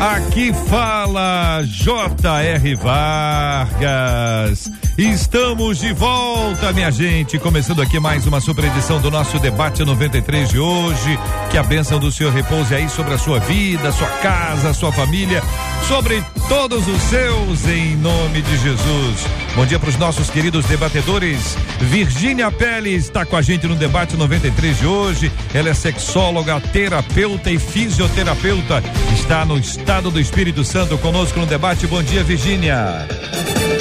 Aqui fala J.R. Vargas. Estamos de volta, minha gente. Começando aqui mais uma super edição do nosso debate 93 de hoje. Que a bênção do Senhor repouse aí sobre a sua vida, sua casa, sua família, sobre todos os seus, em nome de Jesus. Bom dia para os nossos queridos debatedores. Virgínia Pérez está com a gente no debate 93 de hoje. Ela é sexóloga, terapeuta e fisioterapeuta. Está no estado do Espírito Santo conosco no debate. Bom dia, Virgínia.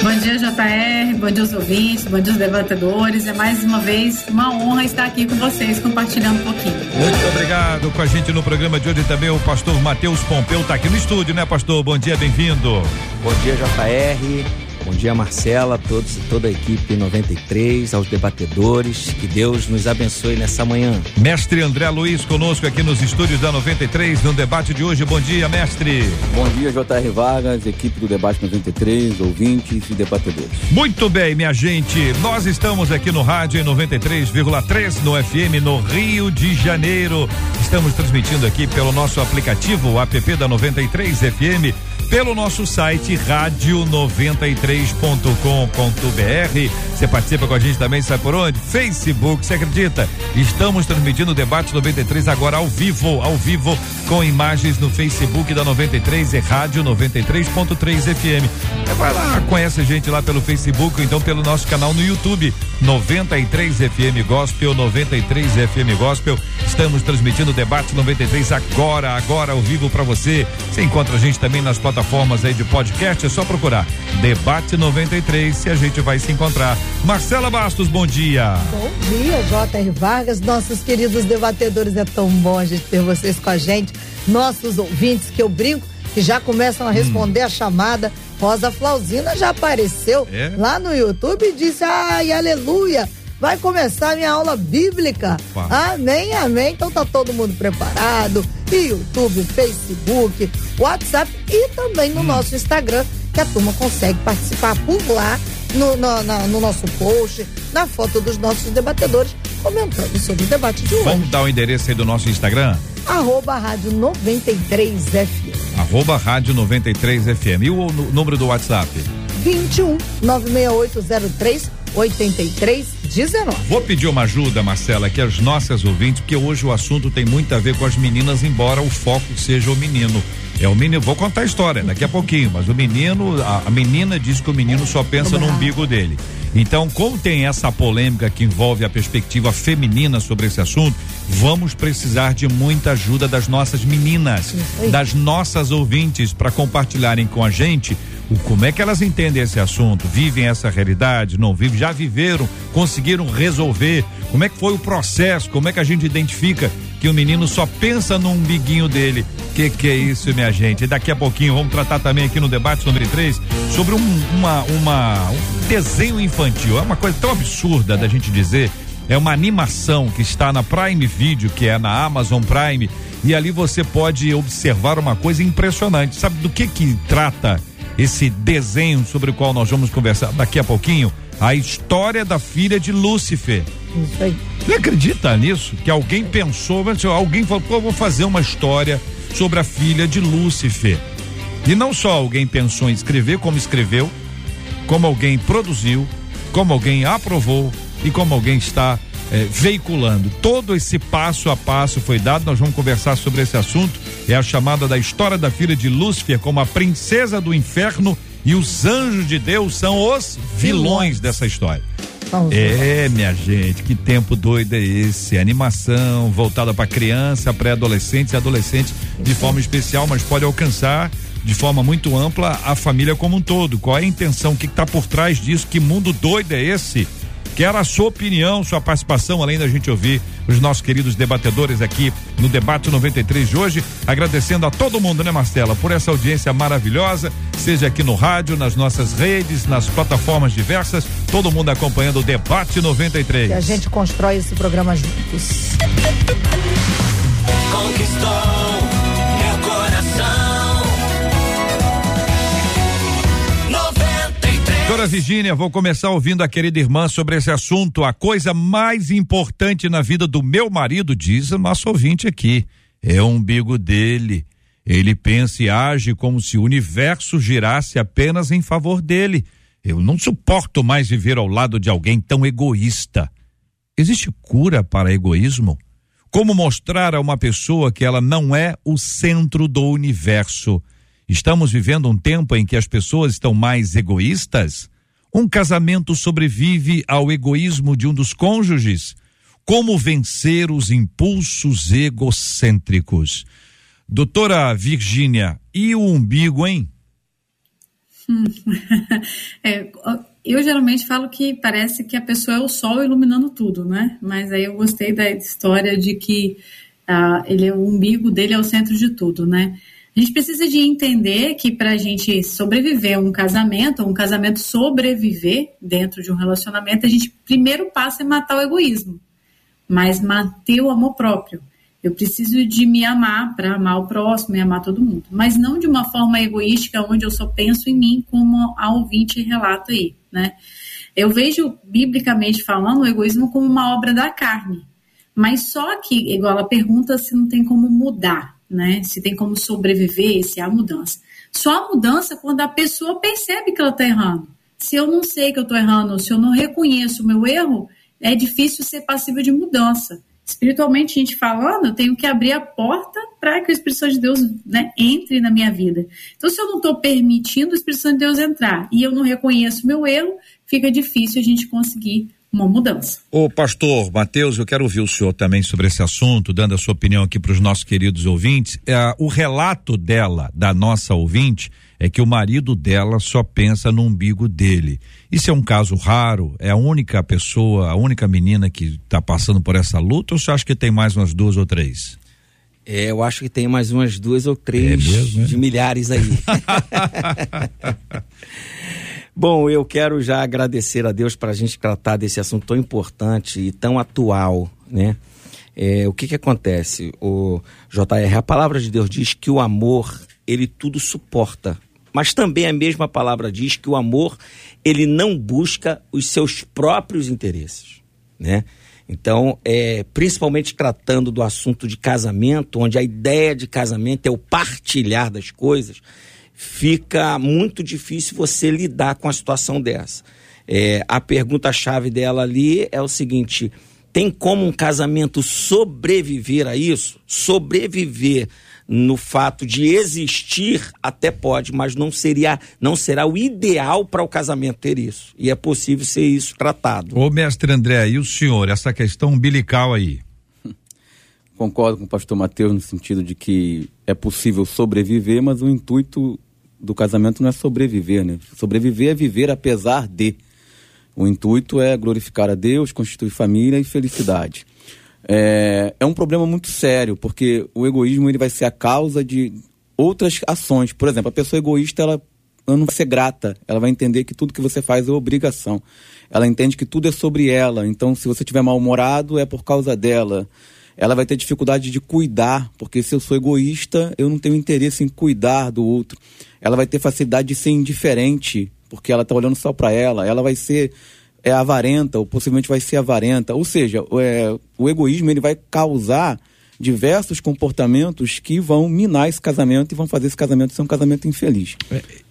Bom dia, JR. Bom dia, os ouvintes. Bom dia, os debatedores. É mais uma vez uma honra estar aqui com vocês, compartilhando um pouquinho. Muito obrigado. Com a gente no programa de hoje também o pastor Matheus Pompeu está aqui no estúdio, né, pastor? Bom dia, bem-vindo. Bom dia, JR. Bom dia, Marcela, todos e toda a equipe 93, aos debatedores. Que Deus nos abençoe nessa manhã. Mestre André Luiz conosco aqui nos estúdios da 93, no debate de hoje. Bom dia, mestre. Bom dia, J.R. Vargas, equipe do debate 93, ouvintes e debatedores. Muito bem, minha gente. Nós estamos aqui no rádio em 93,3 no FM no Rio de Janeiro. Estamos transmitindo aqui pelo nosso aplicativo, o app da 93 FM pelo nosso site rádio93.com.br. Você participa com a gente também, sabe por onde? Facebook, você acredita? Estamos transmitindo o debate 93 agora ao vivo, ao vivo, com imagens no Facebook da 93 e Rádio 93.3 FM. É, vai lá, conhece a gente lá pelo Facebook, então pelo nosso canal no YouTube, 93 FM Gospel, 93 FM Gospel. Estamos transmitindo o debate 93 agora, agora ao vivo para você. Você encontra a gente também nas plataformas aí de podcast, é só procurar Debate 93 se a gente vai se encontrar. Marcela Bastos, bom dia. Bom dia, J.R. Vargas, nossos queridos debatedores, é tão bom a gente ter vocês com a gente, nossos ouvintes que eu brinco que já começam a responder hum. a chamada. Rosa Flauzina já apareceu é? lá no YouTube e disse: ai, aleluia, vai começar a minha aula bíblica. Opa. Amém, amém. Então tá todo mundo preparado. YouTube, Facebook, WhatsApp e também no hum. nosso Instagram, que a turma consegue participar por lá, no, no, na, no nosso post, na foto dos nossos debatedores, comentando sobre o debate de hoje. Vamos dar o endereço aí do nosso Instagram? Arroba Rádio 93 FM. Arroba Rádio 93 FM. E o, o número do WhatsApp? 21 96803 8319. Vou pedir uma ajuda, Marcela, que as nossas ouvintes, porque hoje o assunto tem muito a ver com as meninas, embora o foco seja o menino. É o menino, vou contar a história daqui a pouquinho, mas o menino, a, a menina diz que o menino só pensa no umbigo dele. Então, como tem essa polêmica que envolve a perspectiva feminina sobre esse assunto, vamos precisar de muita ajuda das nossas meninas, das nossas ouvintes, para compartilharem com a gente o, como é que elas entendem esse assunto, vivem essa realidade, não vivem, já viveram, conseguiram resolver, como é que foi o processo, como é que a gente identifica que o menino só pensa no umbiguinho dele. Que que é isso, minha gente? Daqui a pouquinho vamos tratar também aqui no debate número 3 sobre um, uma, uma, um desenho infantil. É uma coisa tão absurda da gente dizer. É uma animação que está na Prime Video, que é na Amazon Prime, e ali você pode observar uma coisa impressionante. Sabe do que que trata esse desenho sobre o qual nós vamos conversar daqui a pouquinho? A história da filha de Lúcifer. Isso aí. Você acredita nisso? Que alguém pensou, alguém falou, pô, vou fazer uma história sobre a filha de Lúcifer. E não só alguém pensou em escrever, como escreveu, como alguém produziu, como alguém aprovou e como alguém está é, veiculando. Todo esse passo a passo foi dado. Nós vamos conversar sobre esse assunto. É a chamada da história da filha de Lúcifer como a princesa do inferno e os anjos de Deus são os vilões dessa história. É, minha gente, que tempo doido é esse? Animação voltada para criança, pré-adolescentes e adolescentes de forma especial, mas pode alcançar de forma muito ampla a família como um todo. Qual é a intenção? O que está por trás disso? Que mundo doido é esse? Quero a sua opinião, sua participação, além da gente ouvir os nossos queridos debatedores aqui no debate 93 de hoje, agradecendo a todo mundo, né, Marcela, por essa audiência maravilhosa, seja aqui no rádio, nas nossas redes, nas plataformas diversas, todo mundo acompanhando o debate 93. E a gente constrói esse programa juntos. Conquistou Doutora Virgínia, vou começar ouvindo a querida irmã sobre esse assunto. A coisa mais importante na vida do meu marido, diz o nosso ouvinte aqui, é o umbigo dele. Ele pensa e age como se o universo girasse apenas em favor dele. Eu não suporto mais viver ao lado de alguém tão egoísta. Existe cura para egoísmo? Como mostrar a uma pessoa que ela não é o centro do universo? Estamos vivendo um tempo em que as pessoas estão mais egoístas? Um casamento sobrevive ao egoísmo de um dos cônjuges? Como vencer os impulsos egocêntricos? Doutora Virgínia, e o umbigo, hein? É, eu geralmente falo que parece que a pessoa é o sol iluminando tudo, né? Mas aí eu gostei da história de que ah, ele é o umbigo dele é o centro de tudo, né? A gente precisa de entender que para a gente sobreviver a um casamento, um casamento sobreviver dentro de um relacionamento, a gente primeiro passa é matar o egoísmo, mas manter o amor próprio. Eu preciso de me amar para amar o próximo e amar todo mundo, mas não de uma forma egoística onde eu só penso em mim, como a ouvinte relata aí, né? Eu vejo biblicamente falando o egoísmo como uma obra da carne, mas só que igual ela pergunta se não tem como mudar, né? Se tem como sobreviver, se há mudança. Só há mudança quando a pessoa percebe que ela está errando. Se eu não sei que eu estou errando, se eu não reconheço o meu erro, é difícil ser passível de mudança espiritualmente a gente falando, eu tenho que abrir a porta para que o Espírito Santo de Deus né, entre na minha vida. Então, se eu não estou permitindo o Espírito Santo de Deus entrar e eu não reconheço o meu erro, fica difícil a gente conseguir uma mudança. Ô pastor Mateus, eu quero ouvir o senhor também sobre esse assunto, dando a sua opinião aqui para os nossos queridos ouvintes. É, o relato dela, da nossa ouvinte, é que o marido dela só pensa no umbigo dele. Isso é um caso raro? É a única pessoa, a única menina que está passando por essa luta ou você acha que tem mais umas duas ou três? É, eu acho que tem mais umas duas ou três É mesmo, é? de milhares aí. Bom, eu quero já agradecer a Deus para a gente tratar desse assunto tão importante e tão atual, né? É, o que que acontece? O JR, a palavra de Deus diz que o amor, ele tudo suporta. Mas também a mesma palavra diz que o amor, ele não busca os seus próprios interesses, né? Então, é, principalmente tratando do assunto de casamento, onde a ideia de casamento é o partilhar das coisas, fica muito difícil você lidar com a situação dessa. É, a pergunta-chave dela ali é o seguinte: tem como um casamento sobreviver a isso? Sobreviver no fato de existir até pode, mas não seria, não será o ideal para o casamento ter isso. E é possível ser isso tratado. Ô mestre André, e o senhor, essa questão umbilical aí? Concordo com o pastor Mateus no sentido de que é possível sobreviver, mas o intuito do casamento não é sobreviver, né? Sobreviver é viver apesar de. O intuito é glorificar a Deus, constituir família e felicidade. É, é um problema muito sério, porque o egoísmo ele vai ser a causa de outras ações. Por exemplo, a pessoa egoísta ela, ela não vai ser grata, ela vai entender que tudo que você faz é obrigação. Ela entende que tudo é sobre ela, então se você estiver mal-humorado é por causa dela. Ela vai ter dificuldade de cuidar, porque se eu sou egoísta, eu não tenho interesse em cuidar do outro. Ela vai ter facilidade de ser indiferente, porque ela está olhando só para ela. Ela vai ser é avarenta, ou possivelmente vai ser avarenta. Ou seja, é, o egoísmo ele vai causar diversos comportamentos que vão minar esse casamento e vão fazer esse casamento ser um casamento infeliz.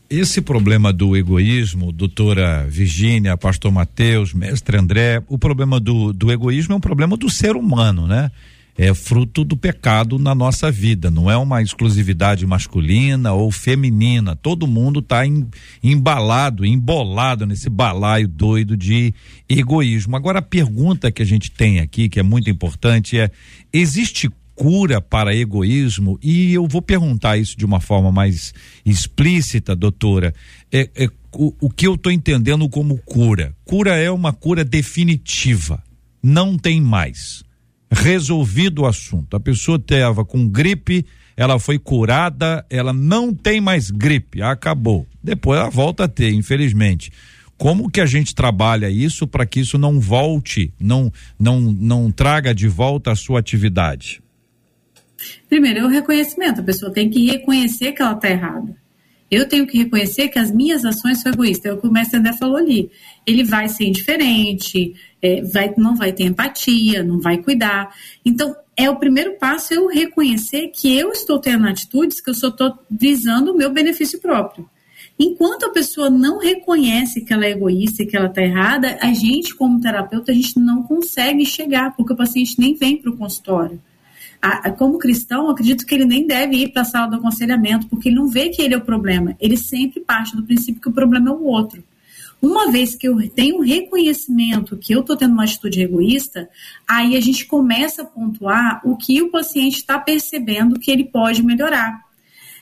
Esse problema do egoísmo, doutora Virgínia, pastor Mateus, mestre André, o problema do, do egoísmo é um problema do ser humano, né? É fruto do pecado na nossa vida, não é uma exclusividade masculina ou feminina. Todo mundo está embalado, embolado nesse balaio doido de egoísmo. Agora, a pergunta que a gente tem aqui, que é muito importante, é: existe cura para egoísmo? E eu vou perguntar isso de uma forma mais explícita, doutora. É, é o, o que eu estou entendendo como cura? Cura é uma cura definitiva. Não tem mais. Resolvido o assunto. A pessoa estava com gripe, ela foi curada, ela não tem mais gripe, acabou. Depois ela volta a ter, infelizmente. Como que a gente trabalha isso para que isso não volte, não, não, não traga de volta a sua atividade? Primeiro, é o reconhecimento. A pessoa tem que reconhecer que ela está errada. Eu tenho que reconhecer que as minhas ações são egoístas. É o que o mestre André falou ali. Ele vai ser indiferente, é, vai, não vai ter empatia, não vai cuidar. Então, é o primeiro passo eu reconhecer que eu estou tendo atitudes que eu só estou visando o meu benefício próprio. Enquanto a pessoa não reconhece que ela é egoísta e que ela está errada, a gente, como terapeuta, a gente não consegue chegar, porque o paciente nem vem para o consultório. como cristão, acredito que ele nem deve ir para a sala do aconselhamento, porque ele não vê que ele é o problema. Ele sempre parte do princípio que o problema é o outro. Uma vez que eu tenho reconhecimento que eu estou tendo uma atitude egoísta, aí a gente começa a pontuar o que o paciente está percebendo que ele pode melhorar.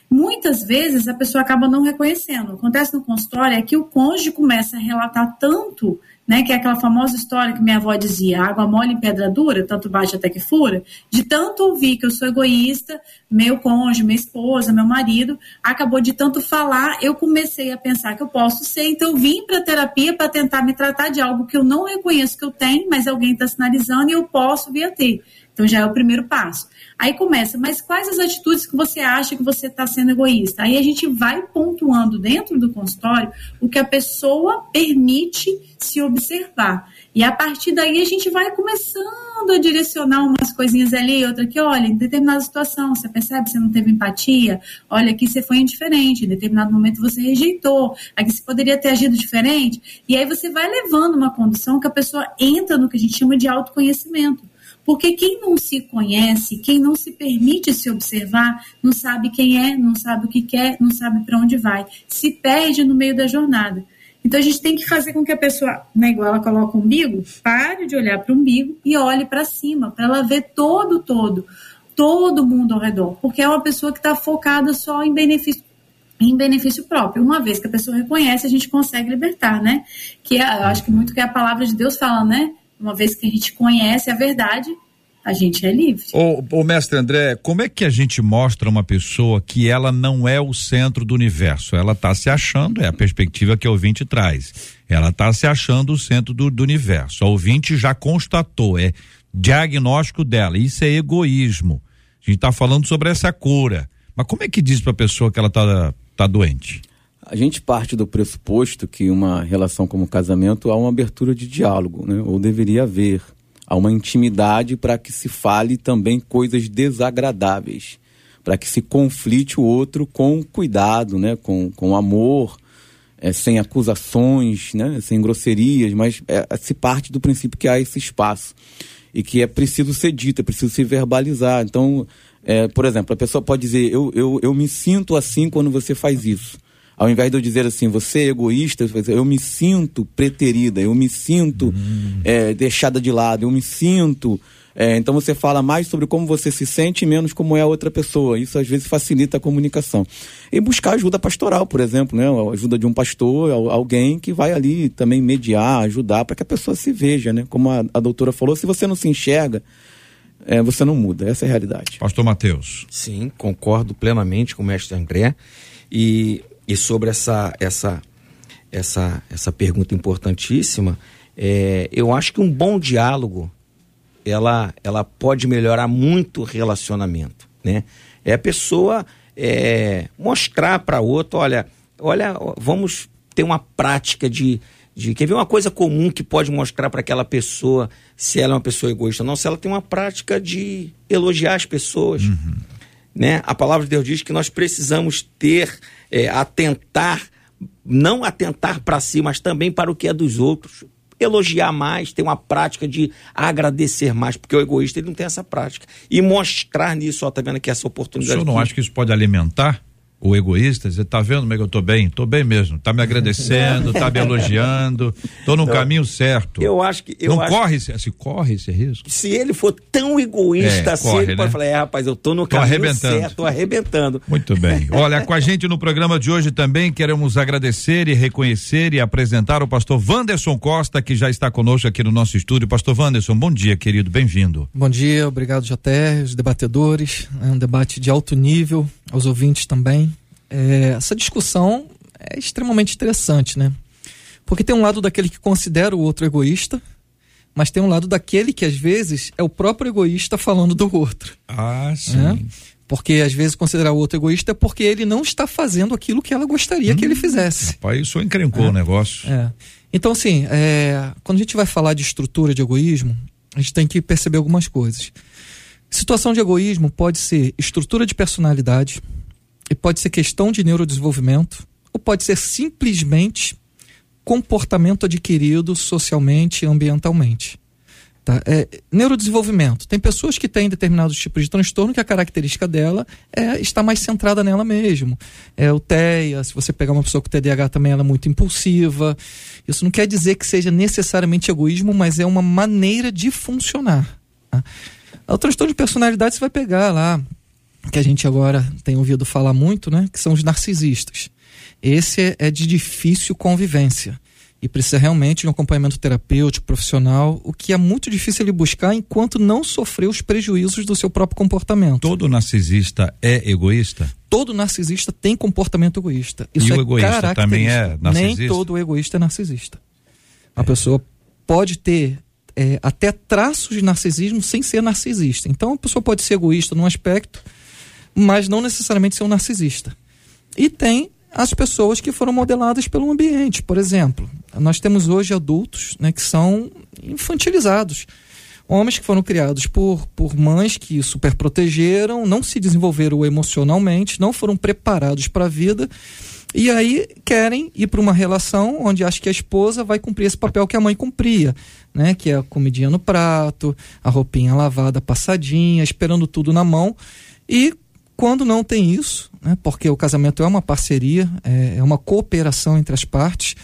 Muitas vezes a pessoa acaba não reconhecendo. Acontece no consultório é que o cônjuge começa a relatar tanto né, que é aquela famosa história que minha avó dizia, água mole em pedra dura, tanto bate até que fura, de tanto ouvir que eu sou egoísta, meu cônjuge, minha esposa, meu marido, acabou de tanto falar, eu comecei a pensar que eu posso ser, então eu vim para terapia para tentar me tratar de algo que eu não reconheço que eu tenho, mas alguém está sinalizando e eu posso vir a ter. Então já é o primeiro passo. Aí começa, mas quais as atitudes que você acha que você está sendo egoísta? Aí a gente vai pontuando dentro do consultório o que a pessoa permite se observar. E a partir daí a gente vai começando a direcionar umas coisinhas ali outra aqui. Olha, em determinada situação, você percebe que você não teve empatia? Olha, aqui você foi indiferente, em determinado momento você rejeitou, aqui você poderia ter agido diferente. E aí você vai levando uma condição que a pessoa entra no que a gente chama de autoconhecimento. Porque quem não se conhece, quem não se permite se observar, não sabe quem é, não sabe o que quer, não sabe para onde vai, se perde no meio da jornada. Então a gente tem que fazer com que a pessoa, né, igual ela coloca o umbigo, pare de olhar para o umbigo e olhe para cima, para ela ver todo, todo, todo mundo ao redor. Porque é uma pessoa que está focada só em benefício em benefício próprio. Uma vez que a pessoa reconhece, a gente consegue libertar, né? Que é, eu acho que muito que a palavra de Deus fala, né? Uma vez que a gente conhece a verdade, a gente é livre. Ô, ô, mestre André, como é que a gente mostra uma pessoa que ela não é o centro do universo? Ela está se achando, é a perspectiva que o ouvinte traz. Ela está se achando o centro do, do universo. O ouvinte já constatou, é diagnóstico dela. Isso é egoísmo. A gente está falando sobre essa cura. Mas como é que diz para a pessoa que ela está tá doente? A gente parte do pressuposto que uma relação como casamento há uma abertura de diálogo, né? ou deveria haver. Há uma intimidade para que se fale também coisas desagradáveis, para que se conflite o outro com cuidado, né? com, com amor, é, sem acusações, né? sem grosserias, mas é, se parte do princípio que há esse espaço e que é preciso ser dito, é preciso se verbalizar. Então, é, por exemplo, a pessoa pode dizer: eu, eu, eu me sinto assim quando você faz isso. Ao invés de eu dizer assim, você é egoísta, eu me sinto preterida, eu me sinto hum. é, deixada de lado, eu me sinto. É, então você fala mais sobre como você se sente e menos como é a outra pessoa. Isso às vezes facilita a comunicação. E buscar ajuda pastoral, por exemplo, né? A ajuda de um pastor, alguém que vai ali também mediar, ajudar para que a pessoa se veja, né? Como a, a doutora falou, se você não se enxerga, é, você não muda. Essa é a realidade. Pastor Mateus. Sim, concordo plenamente com o mestre André. E e sobre essa, essa, essa, essa pergunta importantíssima, é, eu acho que um bom diálogo ela, ela pode melhorar muito o relacionamento, né? É a pessoa é, mostrar para outro, olha, olha, vamos ter uma prática de, de quer ver uma coisa comum que pode mostrar para aquela pessoa se ela é uma pessoa egoísta ou não, se ela tem uma prática de elogiar as pessoas, uhum. né? A palavra de Deus diz que nós precisamos ter é, atentar, não atentar para si, mas também para o que é dos outros. Elogiar mais, ter uma prática de agradecer mais, porque o egoísta ele não tem essa prática. E mostrar nisso, ó, tá vendo que essa oportunidade. O senhor não que... acha que isso pode alimentar? O egoísta, dizer, tá vendo como é que eu tô bem? Tô bem mesmo. Tá me agradecendo, tá me elogiando, tô no Não. caminho certo. Eu acho que. Eu não acho corre, esse, se corre esse risco. se ele for tão egoísta É, assim, corre, ele pode né? falar, é, rapaz, eu tô no Tô caminho arrebentando. certo, tô arrebentando. Muito bem. Olha, com a gente no programa de hoje também queremos agradecer e reconhecer e apresentar o pastor Wanderson Costa, que já está conosco aqui no nosso estúdio. Pastor Wanderson, bom dia, querido, bem-vindo. Bom dia, obrigado JR, os debatedores. É um debate de alto nível, aos ouvintes também. É, essa discussão é extremamente interessante, né? Porque tem um lado daquele que considera o outro egoísta, mas tem um lado daquele que às vezes é o próprio egoísta falando do outro. Ah, sim. né? Porque às vezes considerar o outro egoísta é porque ele não está fazendo aquilo que ela gostaria que ele fizesse. Rapaz, isso encrencou o negócio. É. Então, assim, é, quando a gente vai falar de estrutura de egoísmo, a gente tem que perceber algumas coisas. Situação de egoísmo pode ser estrutura de personalidade, e pode ser questão de neurodesenvolvimento, ou pode ser simplesmente comportamento adquirido socialmente e ambientalmente. Tá? É, neurodesenvolvimento. Tem pessoas que têm determinados tipos de transtorno que a característica dela é estar mais centrada nela mesmo. É o TEA, se você pegar uma pessoa com TDAH também ela é muito impulsiva. Isso não quer dizer que seja necessariamente egoísmo, mas é uma maneira de funcionar. Tá? O transtorno de personalidade você vai pegar lá, que a gente agora tem ouvido falar muito, né? Que são os narcisistas. Esse é, é de difícil convivência e precisa realmente de um acompanhamento terapêutico, profissional, o que é muito difícil ele buscar enquanto não sofrer os prejuízos do seu próprio comportamento. Todo narcisista é egoísta? Todo narcisista tem comportamento egoísta. Isso E o é egoísta também é narcisista? Nem todo egoísta é narcisista. A pessoa pode ter é, até traços de narcisismo sem ser narcisista. Então a pessoa pode ser egoísta num aspecto, mas não necessariamente ser um narcisista. E tem as pessoas que foram modeladas pelo ambiente. Por exemplo, nós temos hoje adultos né, que são infantilizados. Homens que foram criados por, por mães que super protegeram, não se desenvolveram emocionalmente, não foram preparados para a vida e aí querem ir para uma relação onde acha que a esposa vai cumprir esse papel que a mãe cumpria, né? Que é a comidinha no prato, a roupinha lavada, passadinha, esperando tudo na mão. E quando não tem isso, né? Porque o casamento é uma parceria, é, é uma cooperação entre as partes.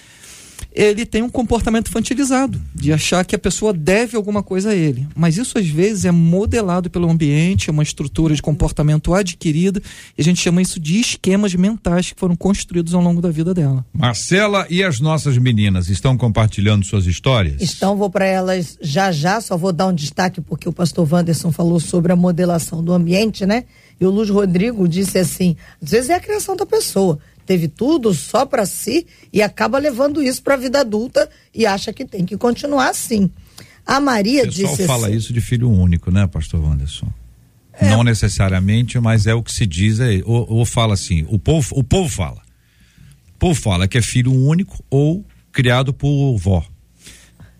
Ele tem um comportamento infantilizado, de achar que a pessoa deve alguma coisa a ele. Mas isso às vezes é modelado pelo ambiente, é uma estrutura de comportamento adquirida, e a gente chama isso de esquemas mentais que foram construídos ao longo da vida dela. Marcela e as nossas meninas estão compartilhando suas histórias? Então vou para elas já já, só vou dar um destaque porque o pastor Wanderson falou sobre a modelação do ambiente, né? E o Luiz Rodrigo disse assim: às vezes é a criação da pessoa. Teve tudo só para si e acaba levando isso para a vida adulta e acha que tem que continuar assim. A Maria O pessoal disse fala assim, isso de filho único, né, pastor Wanderson? Não necessariamente, mas é o que se diz aí. Ou, ou fala assim, o povo, o povo fala. O povo fala que é filho único ou criado por vó.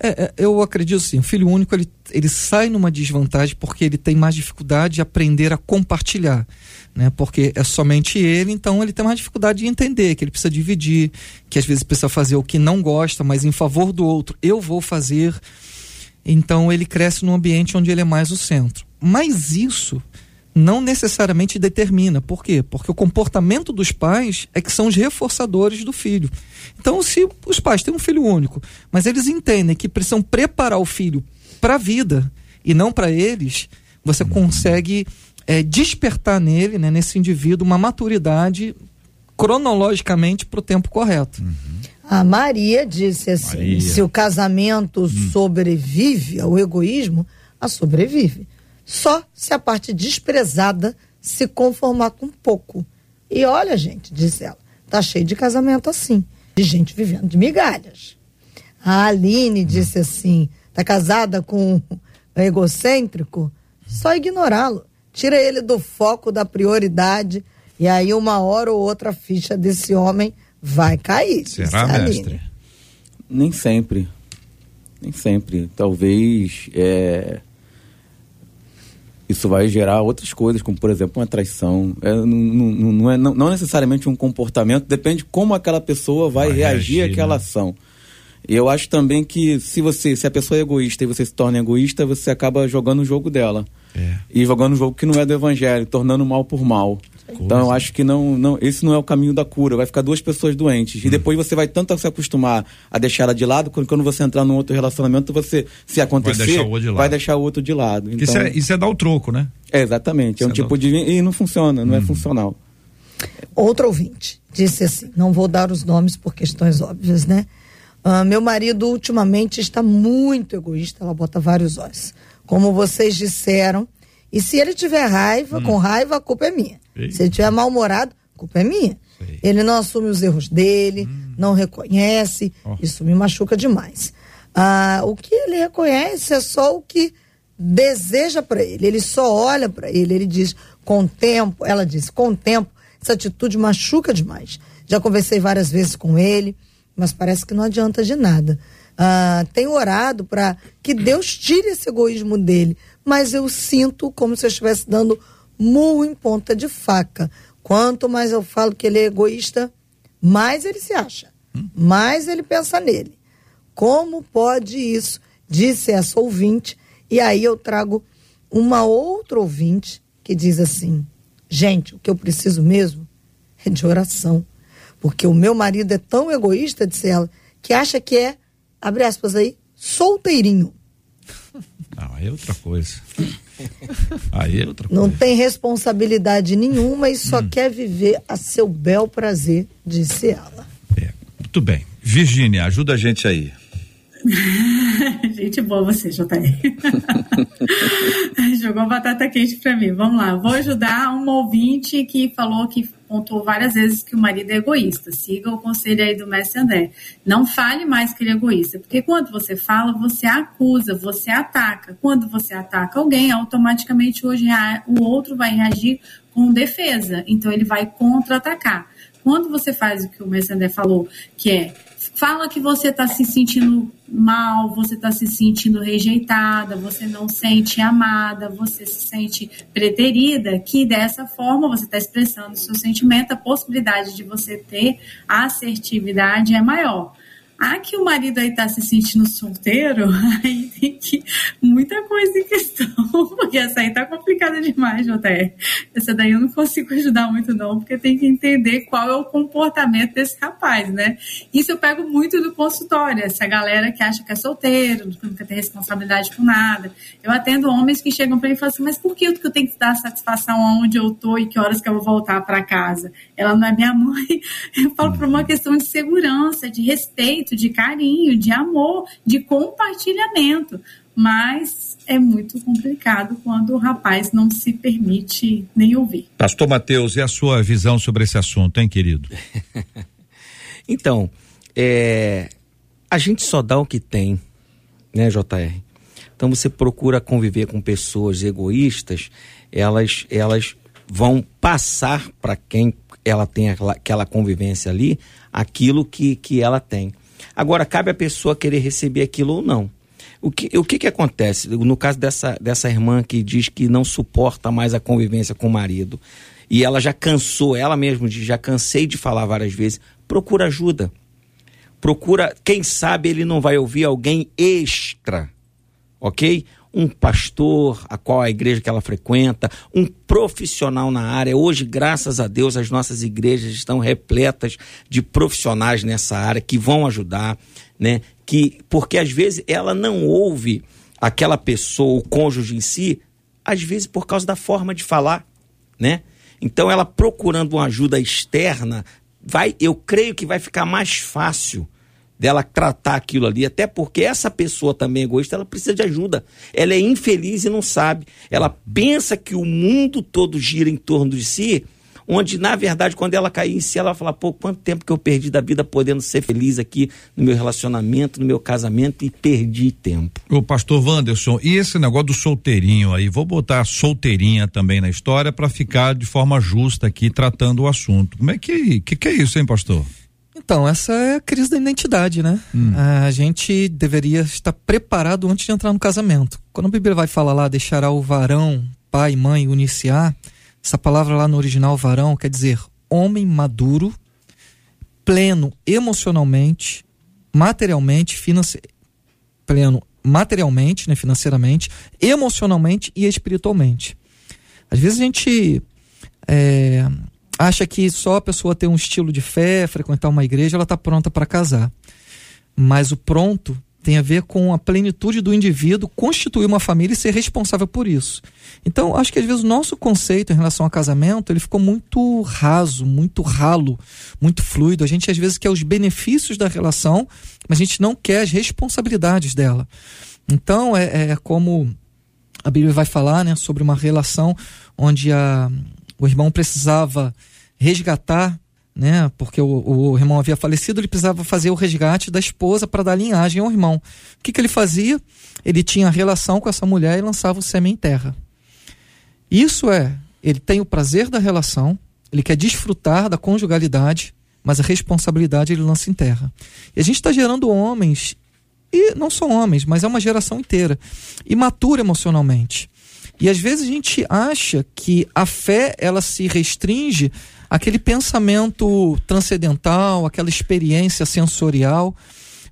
É, é, eu acredito assim, o filho único ele, ele sai numa desvantagem porque ele tem mais dificuldade de aprender a compartilhar, né? Porque é somente ele, então ele tem mais dificuldade de entender que ele precisa dividir, que às vezes precisa fazer o que não gosta, mas em favor do outro, eu vou fazer. Então ele cresce num ambiente onde ele é mais o centro. Mas isso não necessariamente determina. Por quê? Porque o comportamento dos pais é que são os reforçadores do filho. Então, se os pais têm um filho único, mas eles entendem que precisam preparar o filho para a vida e não para eles, você consegue é, despertar nele, né, nesse indivíduo, uma maturidade cronologicamente para o tempo correto. a Maria disse assim: Maria. Hum. se o casamento sobrevive ao egoísmo, a sobrevive. Só se a parte desprezada se conformar com pouco. E olha, gente, disse ela, tá cheio de casamento assim, de gente vivendo de migalhas. A Aline disse assim: tá casada com um egocêntrico? Só ignorá-lo. Tira ele do foco da prioridade. E aí, uma hora ou outra, a ficha desse homem vai cair. Será, mestre? Nem sempre. Nem sempre. Talvez é, isso vai gerar outras coisas, como por exemplo uma traição. É, não, não, não é, não, não necessariamente um comportamento, depende como aquela pessoa vai, Vai reagir, reagir, àquela né? ação. E eu acho também que se você, se a pessoa é egoísta e você se torna egoísta, você acaba jogando o jogo dela. É. E jogando um jogo que não é do evangelho, tornando mal por mal. Então eu acho que não, não, esse não é o caminho da cura. Vai ficar duas pessoas doentes. E Hum. depois você vai tanto se acostumar a deixar ela de lado, quando, quando você entrar num outro relacionamento, você, se acontecer, deixar o outro de lado. vai deixar o outro de lado. Então, isso, é, isso é dar o troco, né? é, exatamente. É um Isso é tipo de. E não funciona, Hum. não é funcional. Outro ouvinte disse assim: não vou dar os nomes por questões óbvias, né? Ah, meu marido ultimamente está muito egoísta, ela bota vários olhos. Como vocês disseram, e se ele tiver raiva, com raiva, a culpa é minha. Ei. Se ele tiver mal-humorado, a culpa é minha. Sei. Ele não assume os erros dele, não reconhece, Ó. isso me machuca demais. Ah, o que ele reconhece é só o que deseja para ele. Ele só olha para ele, ele diz com o tempo, ela diz com o tempo, essa atitude machuca demais. Já conversei várias vezes com ele, mas parece que não adianta de nada. Ah, tenho orado para que Deus tire esse egoísmo dele, mas eu sinto como se eu estivesse dando murro em ponta de faca. Quanto mais eu falo que ele é egoísta, mais ele se acha, mais ele pensa nele. Como pode isso? Disse essa ouvinte. E aí eu trago uma outra ouvinte que diz assim: gente, o que eu preciso mesmo é de oração. Porque o meu marido é tão egoísta, disse ela, que acha que é, abre aspas aí, solteirinho. Não, é outra coisa. Aí é outra Não coisa. tem responsabilidade nenhuma e só quer viver a seu bel prazer, disse ela. É. Muito bem. Virgínia, ajuda a gente aí. Gente boa você, JR. Jogou batata quente pra mim. Vamos lá. Vou ajudar uma ouvinte que falou que pontuou várias vezes que o marido é egoísta. Siga o conselho aí do mestre André. Não fale mais que ele é egoísta, porque quando você fala, você acusa, você ataca. Quando você ataca alguém, automaticamente hoje o outro vai reagir com defesa. Então ele vai contra-atacar. Quando você faz o que o mestre André falou, que é fala que você está se sentindo mal, você está se sentindo rejeitada, você não sente amada, você se sente preterida, que dessa forma você está expressando o seu sentimento, a possibilidade de você ter assertividade é maior. Ah, que o marido aí tá se sentindo solteiro, aí tem que. Muita coisa em questão, porque essa aí tá complicada demais, JR. Essa daí eu não consigo ajudar muito, não, porque tem que entender qual é o comportamento desse rapaz, né? Isso eu pego muito do consultório, essa galera que acha que é solteiro, que nunca tem responsabilidade com nada. Eu atendo homens que chegam para mim e falam assim, mas por que eu tenho que dar satisfação aonde eu tô e que horas que eu vou voltar para casa? Ela não é minha mãe. Eu falo por uma questão de segurança, de respeito, de carinho, de amor, de compartilhamento. Mas é muito complicado quando o rapaz não se permite nem ouvir. Pastor Mateus, e a sua visão sobre esse assunto, hein, querido? Então, é, a gente só dá o que tem, né, JR? Então você procura conviver com pessoas egoístas, elas, elas vão passar para quem ela tem aquela, aquela convivência ali, aquilo que, que ela tem. Agora, cabe a pessoa querer receber aquilo ou não. O que, o que que acontece? No caso dessa, dessa irmã que diz que não suporta mais a convivência com o marido, e ela já cansou, ela mesma diz, já cansei de falar várias vezes, procura ajuda. Procura, quem sabe ele não vai ouvir alguém extra, ok? Um pastor, a qual a igreja que ela frequenta, um profissional na área. Hoje, graças a Deus, as nossas igrejas estão repletas de profissionais nessa área que vão ajudar, né? Que, porque às vezes ela não ouve aquela pessoa, o cônjuge em si, às vezes por causa da forma de falar, né? Então ela procurando uma ajuda externa, vai, eu creio que vai ficar mais fácil dela tratar aquilo ali, até porque essa pessoa também egoísta, ela precisa de ajuda. Ela é infeliz e não sabe. Ela pensa que o mundo todo gira em torno de si, onde na verdade quando ela cair em si, ela vai falar, pô, quanto tempo que eu perdi da vida podendo ser feliz aqui no meu relacionamento, no meu casamento e perdi tempo. O pastor Wanderson, e esse negócio do solteirinho aí? Vou botar solteirinha também na história para ficar de forma justa aqui tratando o assunto. Como é que, que que é isso, hein, pastor? Então, essa é a crise da identidade, né? A gente deveria estar preparado antes de entrar no casamento. Quando a Bíblia vai falar lá, deixará o varão, pai, mãe, uniciar, essa palavra lá no original, varão, quer dizer homem maduro, pleno emocionalmente, materialmente, finance... pleno materialmente, né, financeiramente, emocionalmente e espiritualmente. Às vezes a gente é, acha que só a pessoa ter um estilo de fé, frequentar uma igreja, ela está pronta para casar. Mas o pronto tem a ver com a plenitude do indivíduo constituir uma família e ser responsável por isso. Então, acho que às vezes o nosso conceito em relação a casamento, ele ficou muito raso, muito ralo, muito fluido. A gente às vezes quer os benefícios da relação, mas a gente não quer as responsabilidades dela. Então, é, é como a Bíblia vai falar, né, sobre uma relação onde a, o irmão precisava resgatar né? Porque o, o, irmão havia falecido, ele precisava fazer o resgate da esposa para dar linhagem ao irmão. O que, que ele fazia? Ele tinha relação com essa mulher e lançava o sêmen em terra. Isso é, ele tem o prazer da relação, ele quer desfrutar da conjugalidade, mas a responsabilidade ele lança em terra. E a gente está gerando homens, e não só homens, mas é uma geração inteira, imatura emocionalmente. E às vezes a gente acha que a fé ela se restringe aquele pensamento transcendental, aquela experiência sensorial.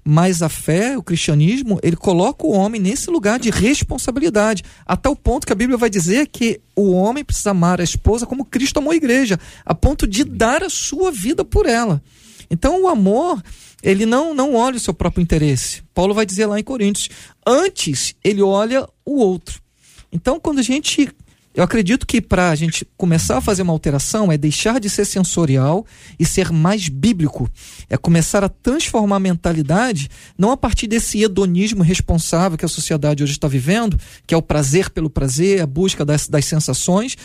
Mas a fé, o cristianismo, ele coloca o homem nesse lugar de responsabilidade, a tal ponto que a Bíblia vai dizer que o homem precisa amar a esposa como Cristo amou a igreja, a ponto de dar a sua vida por ela. Então o amor, ele não não olha o seu próprio interesse. Paulo vai dizer lá em Coríntios, antes ele olha o outro. Então quando a gente eu acredito que para a gente começar a fazer uma alteração é deixar de ser sensorial e ser mais bíblico. É começar a transformar a mentalidade, não a partir desse hedonismo responsável que a sociedade hoje está vivendo, que é o prazer pelo prazer, a busca das, das sensações,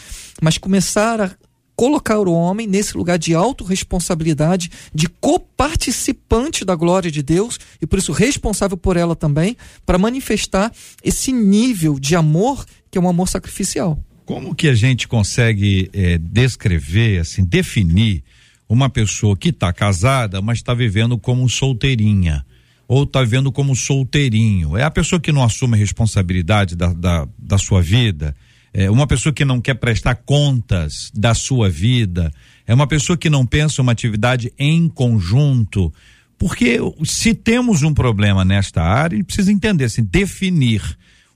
mas começar a colocar o homem nesse lugar de autorresponsabilidade, de coparticipante da glória de Deus e por isso responsável por ela também, para manifestar esse nível de amor que é um amor sacrificial. Como que a gente consegue é, descrever, assim, definir uma pessoa que está casada, mas está vivendo como solteirinha? Ou está vivendo como solteirinho? É a pessoa que não assume a responsabilidade da, da, da sua vida? É uma pessoa que não quer prestar contas da sua vida? É uma pessoa que não pensa uma atividade em conjunto? Porque se temos um problema nesta área, a gente precisa entender, assim, definir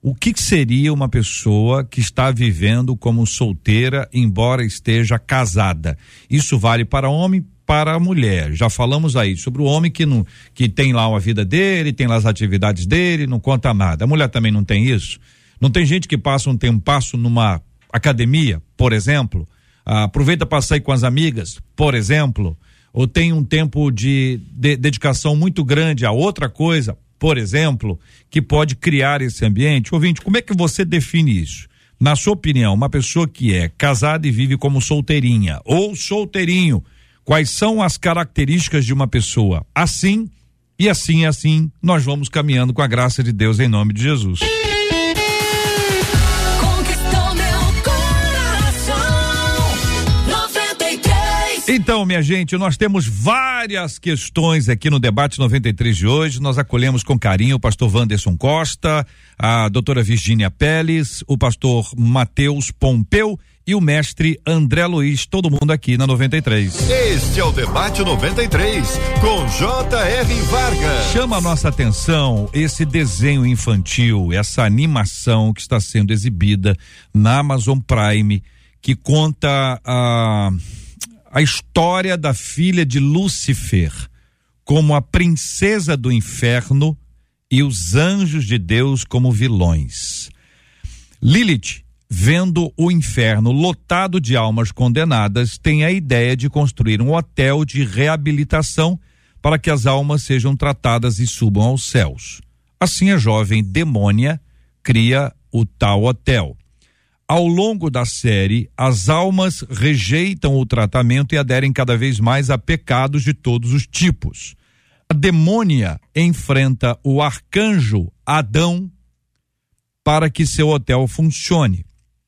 o que, seria uma pessoa que está vivendo como solteira, embora esteja casada? Isso vale para homem, para mulher. Já falamos aí sobre o homem que não que tem lá a vida dele, tem lá as atividades dele, não conta nada. A mulher também não tem isso. Não tem gente que passa um tempasso numa academia, por exemplo, ah, aproveita para sair com as amigas, por exemplo, ou tem um tempo de, de dedicação muito grande a outra coisa, por exemplo, que pode criar esse ambiente? Ouvinte, como é que você define isso? Na sua opinião, uma pessoa que é casada e vive como solteirinha ou solteirinho, quais são as características de uma pessoa assim e assim assim nós vamos caminhando com a graça de Deus em nome de Jesus. Então, minha gente, nós temos várias questões aqui no debate 93 de hoje. Nós acolhemos com carinho o pastor Wanderson Costa, a doutora Virgínia Peles, o pastor Matheus Pompeu e o mestre André Luiz, todo mundo aqui na 93. Este é o debate 93 com J.R. Vargas. Chama a nossa atenção esse desenho infantil, essa animação que está sendo exibida na Amazon Prime, que conta a a história da filha de Lúcifer como a princesa do inferno e os anjos de Deus como vilões. Lilith, vendo o inferno lotado de almas condenadas, tem a ideia de construir um hotel de reabilitação para que as almas sejam tratadas e subam aos céus. Assim, a jovem demônia cria o tal hotel. Ao longo da série, as almas rejeitam o tratamento e aderem cada vez mais a pecados de todos os tipos. A demônia enfrenta o arcanjo Adão para que seu hotel funcione.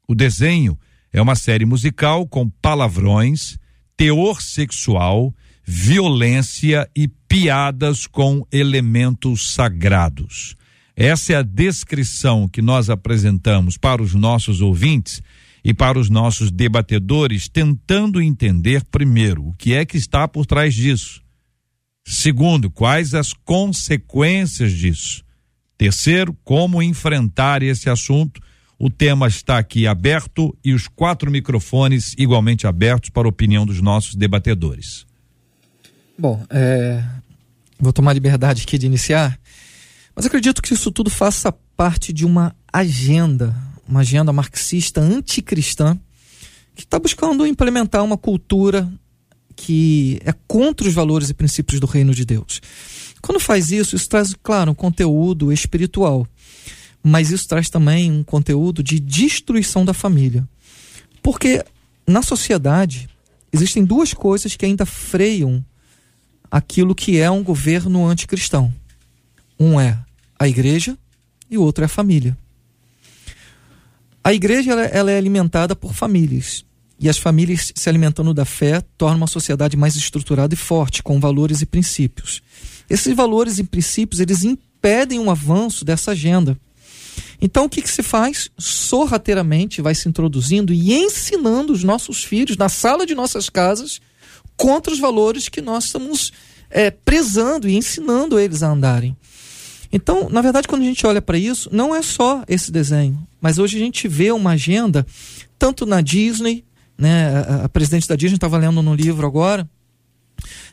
O desenho é uma série musical com palavrões, teor sexual, violência e piadas com elementos sagrados. Essa é a descrição que nós apresentamos para os nossos ouvintes e para os nossos debatedores, tentando entender, primeiro, o que é que está por trás disso. Segundo, quais as consequências disso. Terceiro, como enfrentar esse assunto O tema está aqui aberto e os quatro microfones igualmente abertos para a opinião dos nossos debatedores. Bom, é, vou tomar liberdade aqui de iniciar, mas acredito que isso tudo faça parte de uma agenda, uma agenda marxista anticristã, que está buscando implementar uma cultura que é contra os valores e princípios do reino de Deus. Quando faz isso, isso traz, claro, um conteúdo espiritual, mas isso traz também um conteúdo de destruição da família. Porque na sociedade existem duas coisas que ainda freiam aquilo que é um governo anticristão. Um é a igreja e o outro é a família. A igreja ela, ela é alimentada por famílias. E as famílias se alimentando da fé tornam uma sociedade mais estruturada e forte, com valores e princípios. Esses valores e princípios, eles impedem o avanço dessa agenda. Então, o que, que se faz? Sorrateiramente vai se introduzindo e ensinando os nossos filhos na sala de nossas casas contra os valores que nós estamos é, prezando e ensinando eles a andarem. Então, na verdade, quando a gente olha para isso, não é só esse desenho, mas hoje a gente vê uma agenda, tanto na Disney, né? A, a presidente da Disney estava lendo no livro agora,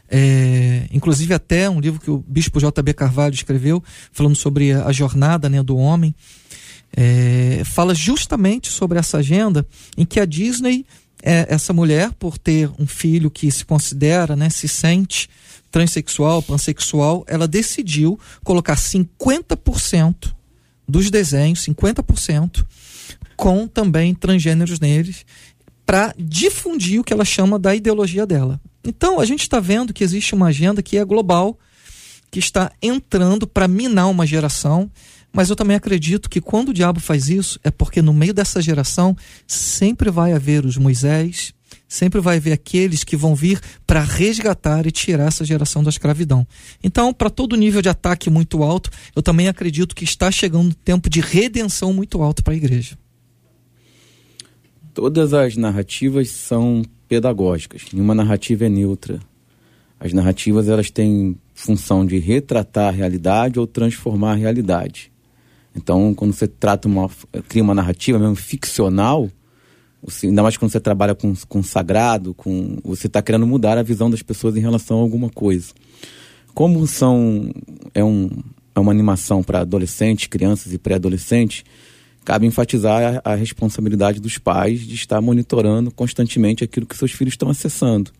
é, inclusive até um livro que o bispo J.B. Carvalho escreveu, falando sobre a, jornada né, do homem, é, fala justamente sobre essa agenda em que a Disney, é, essa mulher, por ter um filho que se considera, né, se sente transexual, pansexual, ela decidiu colocar 50% dos desenhos, 50%, com também transgêneros neles, para difundir o que ela chama da ideologia dela. Então, a gente está vendo que existe uma agenda que é global, que está entrando para minar uma geração, mas eu também acredito que quando o diabo faz isso, é porque no meio dessa geração sempre vai haver os Moisés, sempre vai haver aqueles que vão vir para resgatar e tirar essa geração da escravidão. Então, para todo nível de ataque muito alto, eu também acredito que está chegando um tempo de redenção muito alto para a igreja. Todas as narrativas são pedagógicas. Nenhuma narrativa é neutra. As narrativas elas têm função de retratar a realidade ou transformar a realidade. Então, quando você trata uma cria uma narrativa mesmo ficcional, ainda mais quando você trabalha com, com sagrado, com você está querendo mudar a visão das pessoas em relação a alguma coisa. Como são é, um, é uma animação para adolescentes, crianças e pré-adolescentes, cabe enfatizar a, a, responsabilidade dos pais de estar monitorando constantemente aquilo que seus filhos estão acessando.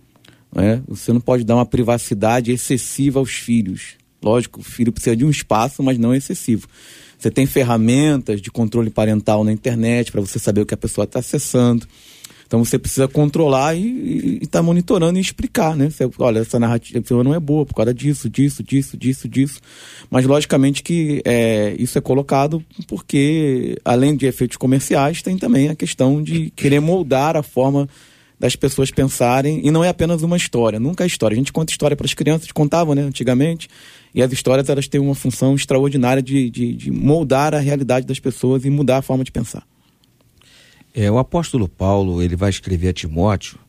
Não é? Você não pode dar uma privacidade excessiva aos filhos. Lógico, o filho precisa de um espaço, mas não excessivo. Você tem ferramentas de controle parental na internet para você saber o que a pessoa está acessando. Então você precisa controlar e estar tá monitorando e explicar, né? Você, olha, essa narrativa não é boa por causa disso, disso, disso, disso, disso. Mas logicamente que é, isso é colocado porque, além de efeitos comerciais, tem também a questão de querer moldar a forma das pessoas pensarem. E não é apenas uma história, nunca é história. A gente conta história para as crianças, contavam, né, antigamente. E as histórias elas têm uma função extraordinária de, de, de moldar a realidade das pessoas e mudar a forma de pensar. É, o apóstolo Paulo, ele vai escrever a Timóteo,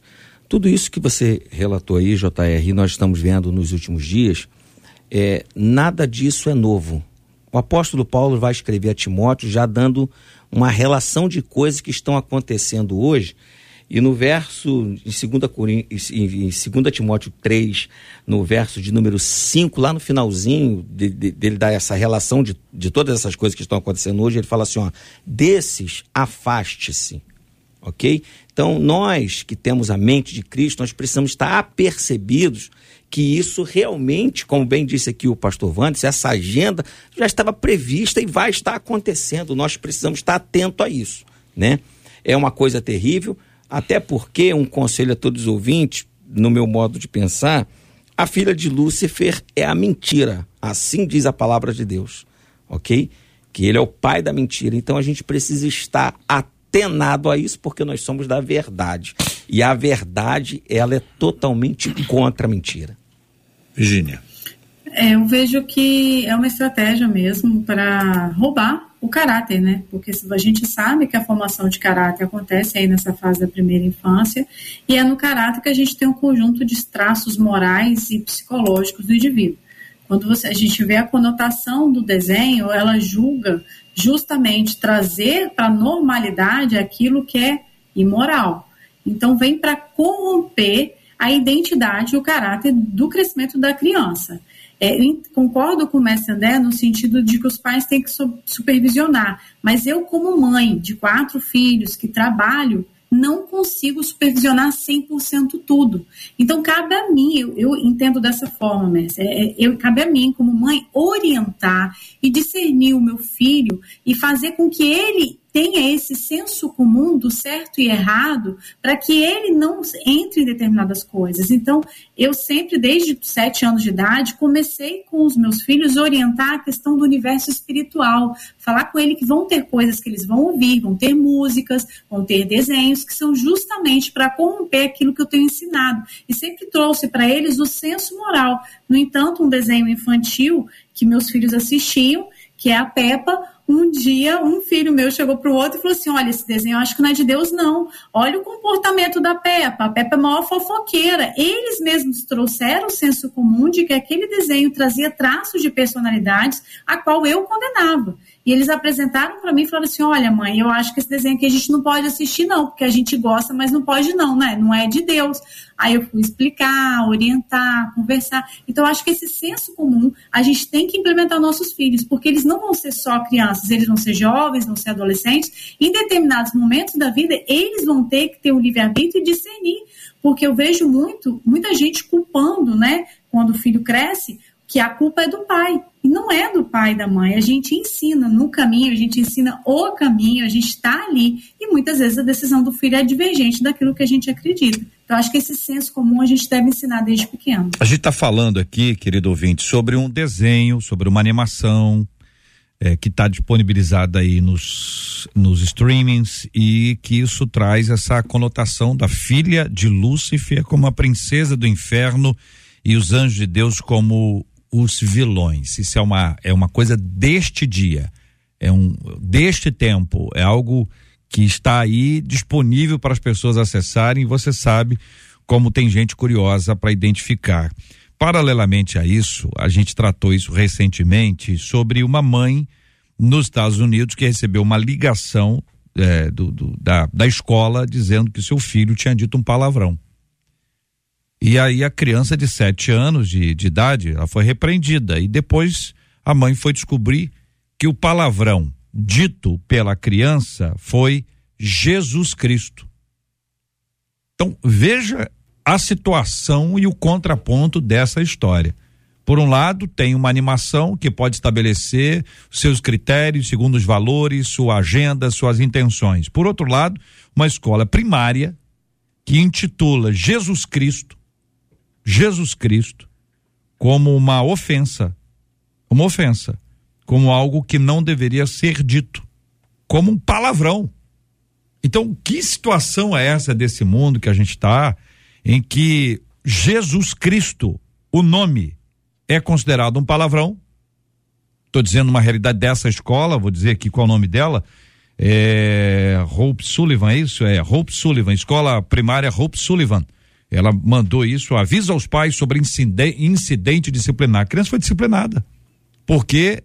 tudo isso que você relatou aí, JR, nós estamos vendo nos últimos dias, é, nada disso é novo. O apóstolo Paulo vai escrever a Timóteo já dando uma relação de coisas que estão acontecendo hoje. E no verso, em 2, em 2 Timóteo 3, no verso de número 5, lá no finalzinho de, de, dele dar essa relação de, de todas essas coisas que estão acontecendo hoje, ele fala assim: ó, desses afaste-se ok? Então, nós que temos a mente de Cristo, nós precisamos estar apercebidos que isso realmente, como bem disse aqui o pastor Vandes, essa agenda já estava prevista e vai estar acontecendo. Nós precisamos estar atento a isso, né? É uma coisa terrível, até porque um conselho a todos os ouvintes, no meu modo de pensar, a filha de Lúcifer é a mentira. Assim diz a palavra de Deus, ok? Que ele é o pai da mentira. Então a gente precisa estar atenado a isso porque nós somos da verdade. E a verdade, ela é totalmente contra a mentira. Virginia. É, eu vejo que é uma estratégia mesmo para roubar o caráter, né? Porque a gente sabe que a formação de caráter acontece aí nessa fase da primeira infância, e é no caráter que a gente tem um conjunto de traços morais e psicológicos do indivíduo. Quando você, a gente vê a conotação do desenho, ela julga justamente trazer para a normalidade aquilo que é imoral. Então, vem para corromper a identidade e o caráter do crescimento da criança. É, concordo com o mestre André no sentido de que os pais têm que supervisionar, mas eu, como mãe de quatro filhos que trabalho, não consigo supervisionar 100% tudo. Então, cabe a mim, eu, eu entendo dessa forma, mestre, é, é, eu, cabe a mim, como mãe, orientar e discernir o meu filho e fazer com que ele tenha esse senso comum do certo e errado para que ele não entre em determinadas coisas. Então, eu sempre, desde sete anos de idade, comecei com os meus filhos orientar a questão do universo espiritual, falar com ele que vão ter coisas que eles vão ouvir, vão ter músicas, vão ter desenhos que são justamente para corromper aquilo que eu tenho ensinado. E sempre trouxe para eles o senso moral. No entanto, um desenho infantil que meus filhos assistiam, que é a Peppa, um dia um filho meu chegou para o outro e falou assim: Olha, esse desenho acho que não é de Deus, não. Olha o comportamento da Peppa. A Peppa é maior fofoqueira. Eles mesmos trouxeram o senso comum de que aquele desenho trazia traços de personalidades a qual eu condenava. E eles apresentaram para mim e falaram assim: Olha, mãe, eu acho que esse desenho aqui a gente não pode assistir, não, porque a gente gosta, mas não pode, não, né? Não é de Deus. Aí eu fui explicar, orientar, conversar. Então, acho que esse senso comum a gente tem que implementar nossos filhos, porque eles não vão ser só crianças, eles vão ser jovens, vão ser adolescentes. Em determinados momentos da vida, eles vão ter que ter o livre-arbítrio e discernir. Porque eu vejo muito, muita gente culpando, né? Quando o filho cresce, que a culpa é do pai. Não é do pai e da mãe. A gente ensina no caminho, a gente ensina o caminho, a gente está ali. E muitas vezes a decisão do filho é divergente daquilo que a gente acredita. Então, acho que esse senso comum a gente deve ensinar desde pequeno. A gente está falando aqui, querido ouvinte, sobre um desenho, sobre uma animação é, que está disponibilizada aí nos, nos streamings e que isso traz essa conotação da filha de Lúcifer como a princesa do inferno e os anjos de Deus como os vilões. Isso é uma, é uma coisa deste dia, é um deste tempo, é algo que está aí disponível para as pessoas acessarem. E você sabe como tem gente curiosa para identificar. Paralelamente a isso, a gente tratou isso recentemente sobre uma mãe nos Estados Unidos que recebeu uma ligação é, do, do, da, da escola dizendo que seu filho tinha dito um palavrão. E aí a criança de sete anos de, de idade, ela foi repreendida e depois a mãe foi descobrir que o palavrão dito pela criança foi Jesus Cristo. Então veja a situação e o contraponto dessa história. Por um lado, tem uma animação que pode estabelecer seus critérios segundo os valores, sua agenda, suas intenções. Por outro lado, uma escola primária que intitula Jesus Cristo Jesus Cristo como uma ofensa, uma ofensa, como algo que não deveria ser dito, como um palavrão. Então, que situação é essa desse mundo que a gente está, em que Jesus Cristo, o nome, é considerado um palavrão? Estou dizendo uma realidade dessa escola, vou dizer aqui qual é o nome dela. É Hope Sullivan, é isso? É Hope Sullivan, escola primária Hope Sullivan ela mandou isso, avisa aos pais sobre incidente disciplinar. A criança foi disciplinada. Porque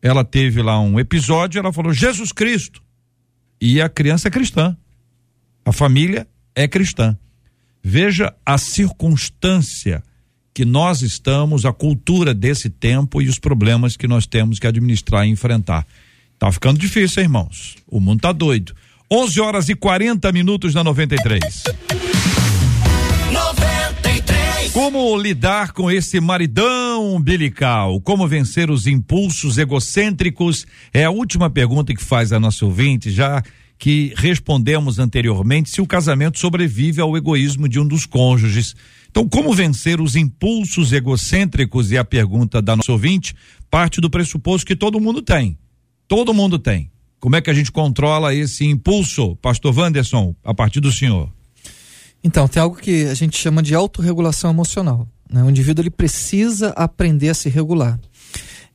ela teve lá um episódio, ela falou Jesus Cristo. E a criança é cristã. A família é cristã. Veja a circunstância que nós estamos, a cultura desse tempo e os problemas que nós temos que administrar e enfrentar. Tá ficando difícil, hein, irmãos. O mundo tá doido. 11 horas e 40 minutos na 93. Como lidar com esse maridão umbilical? Como vencer os impulsos egocêntricos? É a última pergunta que faz a nossa ouvinte, já que respondemos anteriormente se o casamento sobrevive ao egoísmo de um dos cônjuges. Então, como vencer os impulsos egocêntricos? E a pergunta da nossa ouvinte parte do pressuposto que todo mundo tem. Todo mundo tem. Como é que a gente controla esse impulso, Pastor Wanderson, a partir do senhor? Então, tem algo que a gente chama de autorregulação emocional. Né? O indivíduo ele precisa aprender a se regular.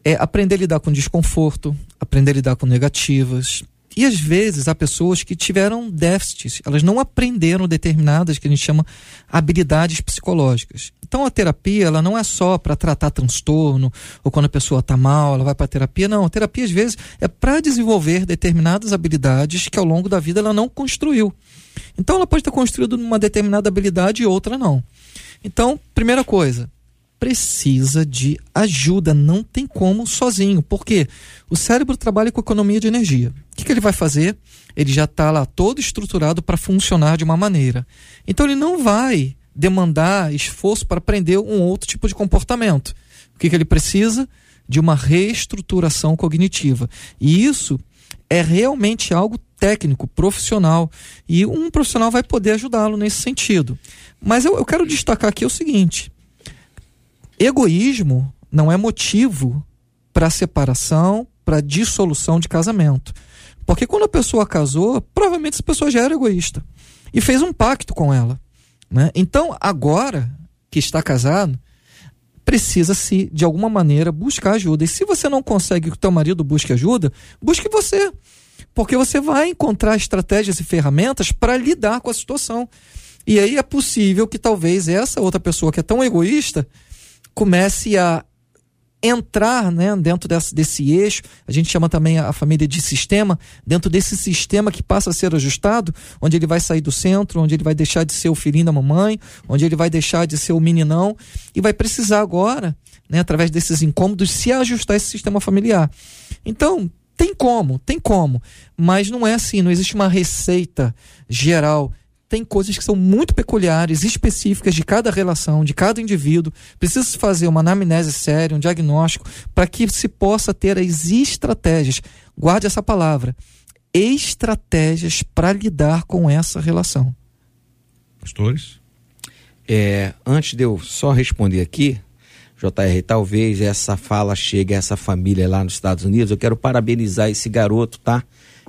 É aprender a lidar com desconforto, aprender a lidar com negativas, E às vezes há pessoas que tiveram déficits, elas não aprenderam determinadas que a gente chama habilidades psicológicas. Então a terapia, ela não é só para tratar transtorno ou quando a pessoa está mal, ela vai para terapia. Não, a terapia às vezes é para desenvolver determinadas habilidades que ao longo da vida ela não construiu. Então ela pode ter construído uma determinada habilidade e outra não. Então, primeira coisa, precisa de ajuda, não tem como sozinho. Por quê? O cérebro trabalha com economia de energia. O que, que ele vai fazer? Ele já está lá todo estruturado para funcionar de uma maneira. Então ele não vai demandar esforço para aprender um outro tipo de comportamento. O que, que ele precisa? De uma reestruturação cognitiva. E isso é realmente algo técnico, profissional. E um profissional vai poder ajudá-lo nesse sentido. Mas eu, eu quero destacar aqui o seguinte: egoísmo não é motivo para separação, para dissolução de casamento. Porque quando a pessoa casou, provavelmente essa pessoa já era egoísta e fez um pacto com ela. Né? Então, agora que está casado, precisa-se, de alguma maneira, buscar ajuda. E se você não consegue que o teu marido busque ajuda, busque você. Porque você vai encontrar estratégias e ferramentas para lidar com a situação. E aí é possível que talvez essa outra pessoa que é tão egoísta comece a entrar né, dentro desse, desse eixo, a gente chama também a família de sistema, dentro desse sistema que passa a ser ajustado, onde ele vai sair do centro, onde ele vai deixar de ser o filhinho da mamãe, onde ele vai deixar de ser o meninão, e vai precisar agora, né, através desses incômodos, se ajustar esse sistema familiar. Então, tem como, tem como, mas não é assim, não existe uma receita geral tem coisas que são muito peculiares, específicas de cada relação, de cada indivíduo. Precisa se fazer uma anamnese séria, um diagnóstico, para que se possa ter as estratégias. Guarde essa palavra. Estratégias para lidar com essa relação. Pastores? É, antes de eu só responder aqui, JR, talvez essa fala chegue a essa família lá nos Estados Unidos. Eu quero parabenizar esse garoto, tá?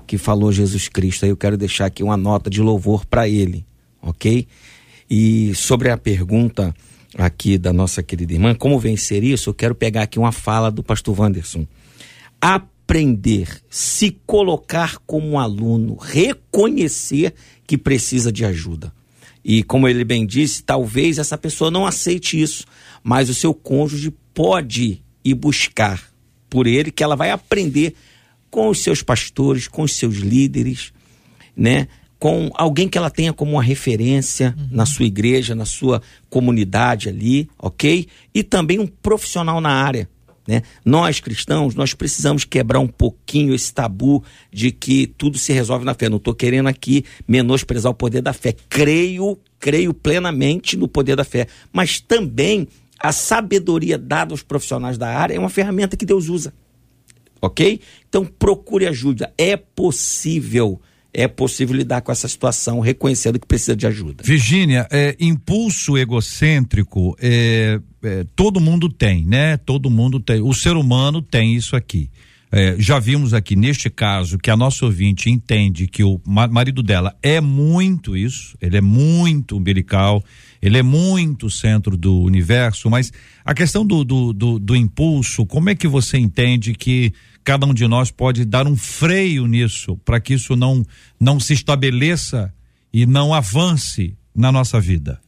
que falou Jesus Cristo. Aí eu quero deixar aqui uma nota de louvor para ele, ok? E sobre a pergunta aqui da nossa querida irmã, como vencer isso? Eu quero pegar aqui uma fala do pastor Wanderson. Aprender, se colocar como um aluno, reconhecer que precisa de ajuda. E como ele bem disse, talvez essa pessoa não aceite isso, mas o seu cônjuge pode ir buscar por ele que ela vai aprender com os seus pastores, com os seus líderes, né? Com alguém que ela tenha como uma referência uhum. na sua igreja, na sua comunidade ali, ok? E também um profissional na área. Né? Nós cristãos, nós precisamos quebrar um pouquinho esse tabu de que tudo se resolve na fé. Não estou querendo aqui menosprezar o poder da fé. Creio, creio plenamente no poder da fé. Mas também a sabedoria dada aos profissionais da área é uma ferramenta que Deus usa ok? Então procure ajuda. É possível, é possível lidar com essa situação, reconhecendo que precisa de ajuda. Virgínia, é, impulso egocêntrico, é, é, todo mundo tem, né? Todo mundo tem. O ser humano tem isso aqui. É, já vimos aqui neste caso que a nossa ouvinte entende que o marido dela é muito isso, ele é muito umbilical, ele é muito centro do universo, mas a questão do, do, do, do impulso, como é que você entende que cada um de nós pode dar um freio nisso, para que isso não, não se estabeleça e não avance na nossa vida?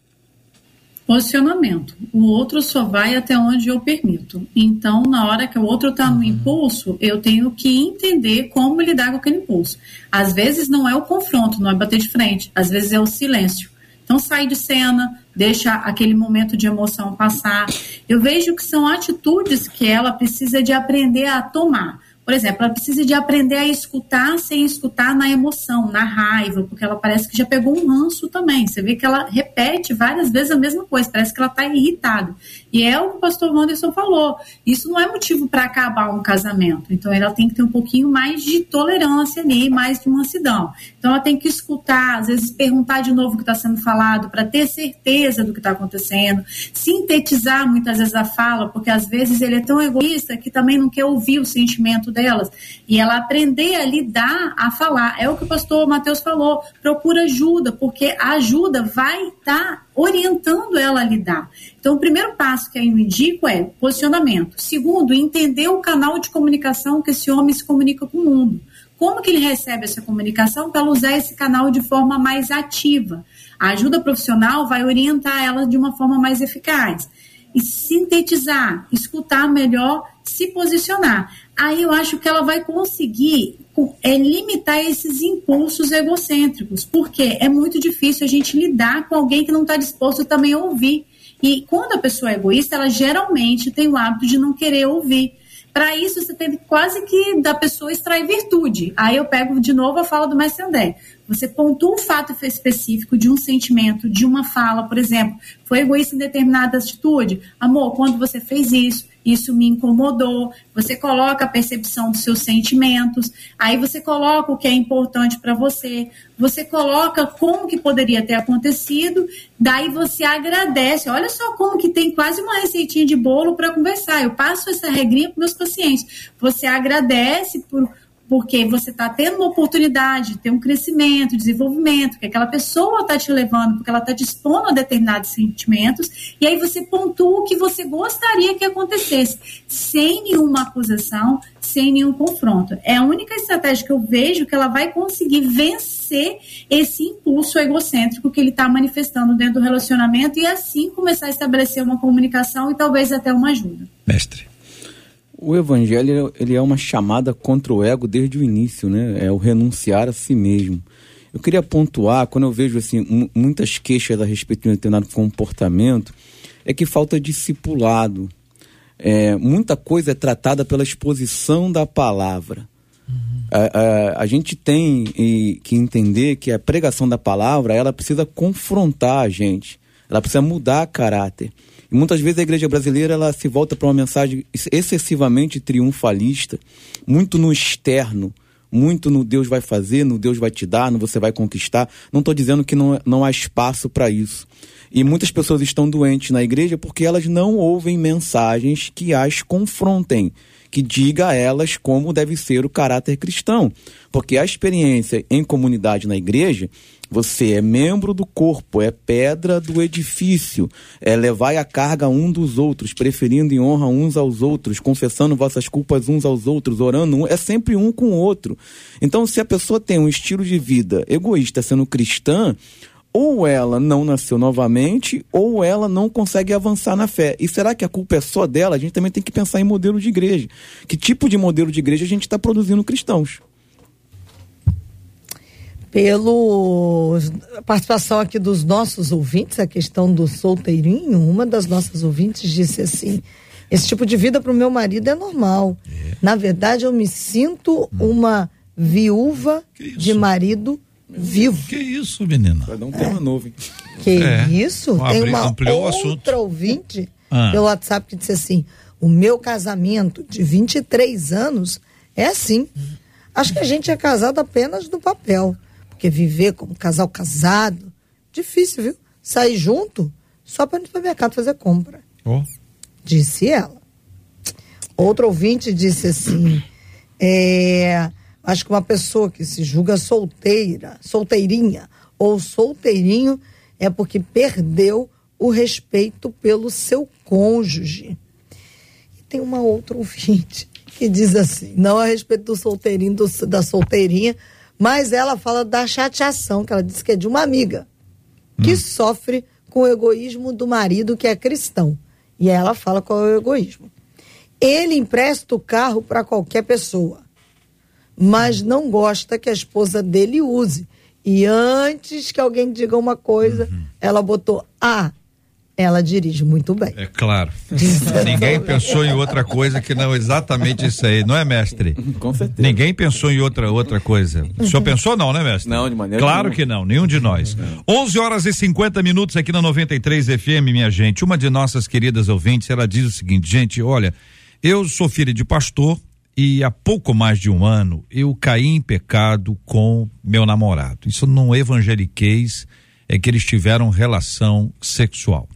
Posicionamento. O outro só vai até onde eu permito. Então, na hora que o outro está no uhum. impulso, eu tenho que entender como lidar com aquele impulso. Às vezes não é o confronto, não é bater de frente. Às vezes é o silêncio. Então, sai de cena, deixa aquele momento de emoção passar. Eu vejo que são atitudes que ela precisa de aprender a tomar. Por exemplo, ela precisa de aprender a escutar sem escutar na emoção, na raiva, porque ela parece que já pegou um ranço também. Você vê que ela repete várias vezes a mesma coisa, parece que ela está irritada. E é o que o pastor Wanderson falou. Isso não é motivo para acabar um casamento. Então ela tem que ter um pouquinho mais de tolerância ali, mais de mansidão. Então ela tem que escutar, às vezes perguntar de novo o que está sendo falado, para ter certeza do que está acontecendo, sintetizar muitas vezes a fala, porque às vezes ele é tão egoísta que também não quer ouvir o sentimento delas. E ela aprender a lidar, a falar. É o que o pastor Mateus falou. Procura ajuda, porque a ajuda vai estar tá orientando ela a lidar. Então, o primeiro passo que eu indico é posicionamento. Segundo, entender o canal de comunicação que esse homem se comunica com o mundo. como que ele recebe essa comunicação para usar esse canal de forma mais ativa. A ajuda profissional vai orientar ela de uma forma mais eficaz. E sintetizar, escutar melhor, se posicionar. Aí eu acho que ela vai conseguir é, limitar esses impulsos egocêntricos, porque é muito difícil a gente lidar com alguém que não está disposto também a ouvir. E quando a pessoa é egoísta, ela geralmente tem o hábito de não querer ouvir. Para isso, você tem quase que da pessoa extrair virtude. Aí eu pego de novo a fala do mestre André. Você pontua um fato específico de um sentimento, de uma fala, por exemplo, foi egoísta em determinada atitude. Amor, quando você fez isso, isso me incomodou. Você coloca a percepção dos seus sentimentos, aí você coloca o que é importante para você, você coloca como que poderia ter acontecido, daí você agradece. Olha só como que tem quase uma receitinha de bolo para conversar. Eu passo essa regrinha para meus pacientes. Você agradece por porque você está tendo uma oportunidade de ter um crescimento, desenvolvimento, que aquela pessoa está te levando, porque ela está dispondo a determinados sentimentos, e aí você pontua o que você gostaria que acontecesse, sem nenhuma acusação, sem nenhum confronto. É a única estratégia que eu vejo que ela vai conseguir vencer esse impulso egocêntrico que ele está manifestando dentro do relacionamento e assim começar a estabelecer uma comunicação e talvez até uma ajuda. Mestre. O evangelho ele é uma chamada contra o ego desde o início, né? É o renunciar a si mesmo. Eu queria pontuar, quando eu vejo assim muitas queixas a respeito de um determinado comportamento, é que falta discipulado. É, muita coisa é tratada pela exposição da palavra. Uhum. A, a, a, gente tem que entender que a pregação da palavra ela precisa confrontar a gente, ela precisa mudar caráter. E muitas vezes a igreja brasileira ela se volta para uma mensagem excessivamente triunfalista, muito no externo, muito no Deus vai fazer, no Deus vai te dar, no você vai conquistar. Não estou dizendo que não, não há espaço para isso. E muitas pessoas estão doentes na igreja porque elas não ouvem mensagens que as confrontem, que diga a elas como deve ser o caráter cristão. Porque a experiência em comunidade na igreja você é membro do corpo, é pedra do edifício, é levai a carga um dos outros, preferindo em honra uns aos outros, confessando vossas culpas uns aos outros, orando um, é sempre um com o outro. Então, se a pessoa tem um estilo de vida egoísta sendo cristã, ou ela não nasceu novamente, ou ela não consegue avançar na fé. E será que a culpa é só dela? A gente também tem que pensar em modelo de igreja. Que tipo de modelo de igreja a gente está produzindo cristãos? Pelo participação aqui dos nossos ouvintes, a questão do solteirinho, uma das nossas ouvintes disse assim: esse tipo de vida para o meu marido é normal. É. Na verdade, eu me sinto hum. uma viúva de marido vivo. Que isso, menina? Vai dar um tema é. novo. Hein? Que é. isso? Tem uma outra ouvinte ah. pelo WhatsApp que disse assim: o meu casamento de 23 anos é assim. Acho que a gente é casado apenas no papel. Porque viver como casal casado, difícil, viu? Sair junto só para ir no supermercado fazer compra. Oh. Disse ela. Outro ouvinte disse assim: é, acho que uma pessoa que se julga solteira, solteirinha ou solteirinho é porque perdeu o respeito pelo seu cônjuge. E tem uma outra ouvinte que diz assim: não a respeito do solteirinho, do, da solteirinha, mas ela fala da chateação, que ela disse que é de uma amiga que hum. sofre com o egoísmo do marido que é cristão. E ela fala qual é o egoísmo. Ele empresta o carro para qualquer pessoa, mas não gosta que a esposa dele use. E antes que alguém diga uma coisa, uhum. ela botou: Ah, ela dirige muito bem. É claro. Ninguém pensou em outra coisa que não exatamente isso aí, não é, mestre? Com certeza. Ninguém pensou em outra outra coisa. O senhor pensou não, né, mestre? Não, de maneira Claro nenhuma. que não, nenhum de nós. Não. 11 horas e 50 minutos aqui na 93 FM, minha gente. Uma de nossas queridas ouvintes, ela diz o seguinte, gente, olha, eu sou filha de pastor e há pouco mais de um ano eu caí em pecado com meu namorado. Isso não evangeliqueis, é que eles tiveram relação sexual.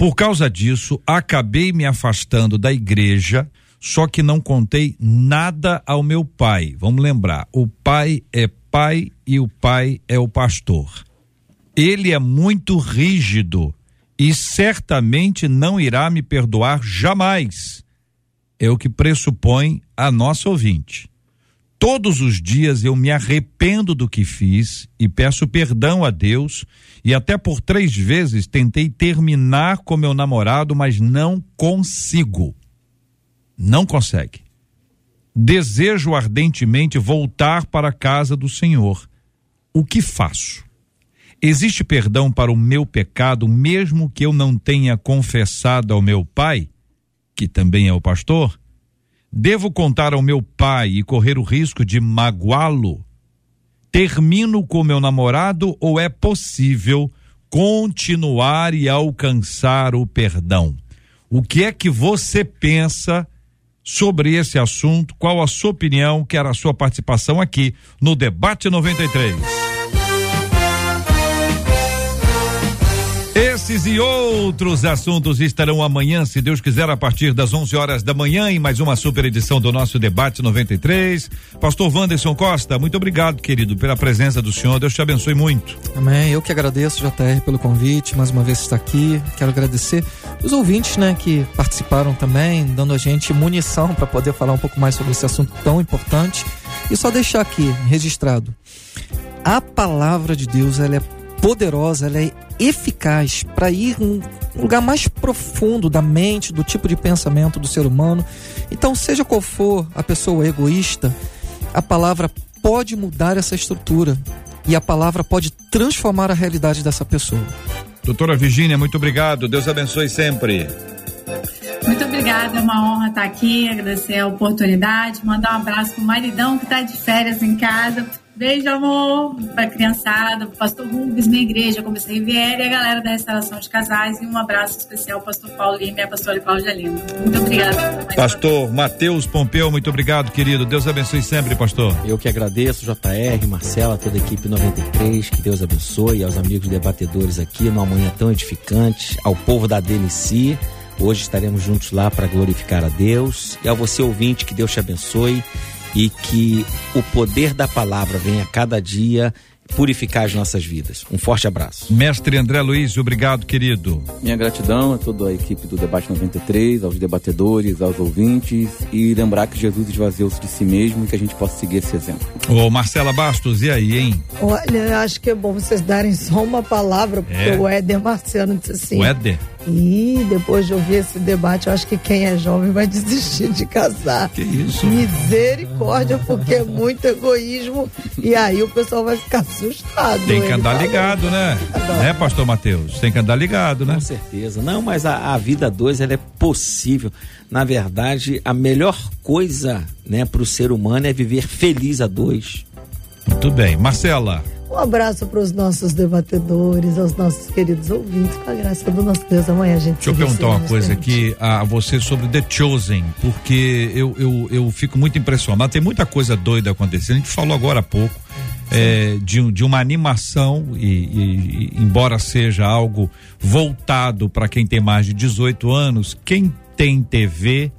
Por causa disso, acabei me afastando da igreja, só que não contei nada ao meu pai. Vamos lembrar, o pai é pai e o pai é o pastor. Ele é muito rígido e certamente não irá me perdoar jamais. É o que pressupõe a nossa ouvinte. Todos os dias eu me arrependo do que fiz e peço perdão a Deus. E até por três vezes tentei terminar com meu namorado, mas não consigo. Não consegue. Desejo ardentemente voltar para a casa do Senhor. O que faço? Existe perdão para o meu pecado, mesmo que eu não tenha confessado ao meu pai, que também é o pastor? Devo contar ao meu pai e correr o risco de magoá-lo? Termino com meu namorado ou é possível continuar e alcançar o perdão? O que é que você pensa sobre esse assunto? Qual a sua opinião? Quero a sua participação aqui no Debate 93. Esses e outros assuntos estarão amanhã, se Deus quiser, a partir das 11 horas da manhã, em mais uma super edição do nosso Debate 93. Pastor Wanderson Costa, muito obrigado, querido, pela presença do senhor. Deus te abençoe muito. Amém. Eu que agradeço, JR, pelo convite, mais uma vez estar aqui. Quero agradecer os ouvintes, né, que participaram também, dando a gente munição para poder falar um pouco mais sobre esse assunto tão importante. E só deixar aqui registrado: a palavra de Deus, ela é poderosa, ela é eficaz para ir um lugar mais profundo da mente, do tipo de pensamento do ser humano. Então, seja qual for a pessoa egoísta, a palavra pode mudar essa estrutura e a palavra pode transformar a realidade dessa pessoa. Doutora Virgínia, muito obrigado. Deus abençoe sempre. Muito obrigada, é uma honra estar aqui, agradecer a oportunidade, mandar um abraço pro maridão que está de férias em casa. Beijo, amor, pra criançada, pro pastor Rubens, minha igreja, como você Riviera, e a galera da restauração de casais, e um abraço especial ao pastor Paulo Lima e a pastora Cláudia Lima. Muito obrigada. Pastor Matheus Pompeu, muito obrigado, querido. Deus abençoe sempre, pastor. Eu que agradeço, JR, Marcela, toda a equipe 93, que Deus abençoe, aos amigos debatedores aqui, numa manhã tão edificante, ao povo da DNC. Hoje estaremos juntos lá para glorificar a Deus. E ao você ouvinte, que Deus te abençoe e que o poder da palavra venha cada dia purificar as nossas vidas. Um forte abraço. Mestre André Luiz, obrigado, querido. Minha gratidão a toda a equipe do Debate 93, aos debatedores, aos ouvintes e lembrar que Jesus esvaziou-se de si mesmo e que a gente possa seguir esse exemplo. Ô, Marcela Bastos, e aí, hein? Olha, eu acho que é bom vocês darem só uma palavra, porque É. o Éder Marciano disse assim. O Éder? E depois de ouvir esse debate, eu acho que quem é jovem vai desistir de casar. Que isso? Misericórdia, porque é muito egoísmo. E aí o pessoal vai ficar assustado. Tem que andar falou. ligado, né? Né, pastor Matheus? Tem que andar ligado, né? Com certeza. Não, mas a, a vida dois ela é possível. Na verdade, a melhor coisa, né, para o ser humano é viver feliz a dois. Muito bem. Marcela, Um abraço para os nossos debatedores, aos nossos queridos ouvintes, com a graça do nosso Deus. Amanhã a gente deixa eu perguntar uma coisa aqui a você sobre The Chosen, porque eu, eu, eu fico muito impressionado. Tem muita coisa doida acontecendo. A gente falou agora há pouco é, de, de uma animação, e, e- e embora seja algo voltado para quem tem mais de 18 anos, quem tem TV,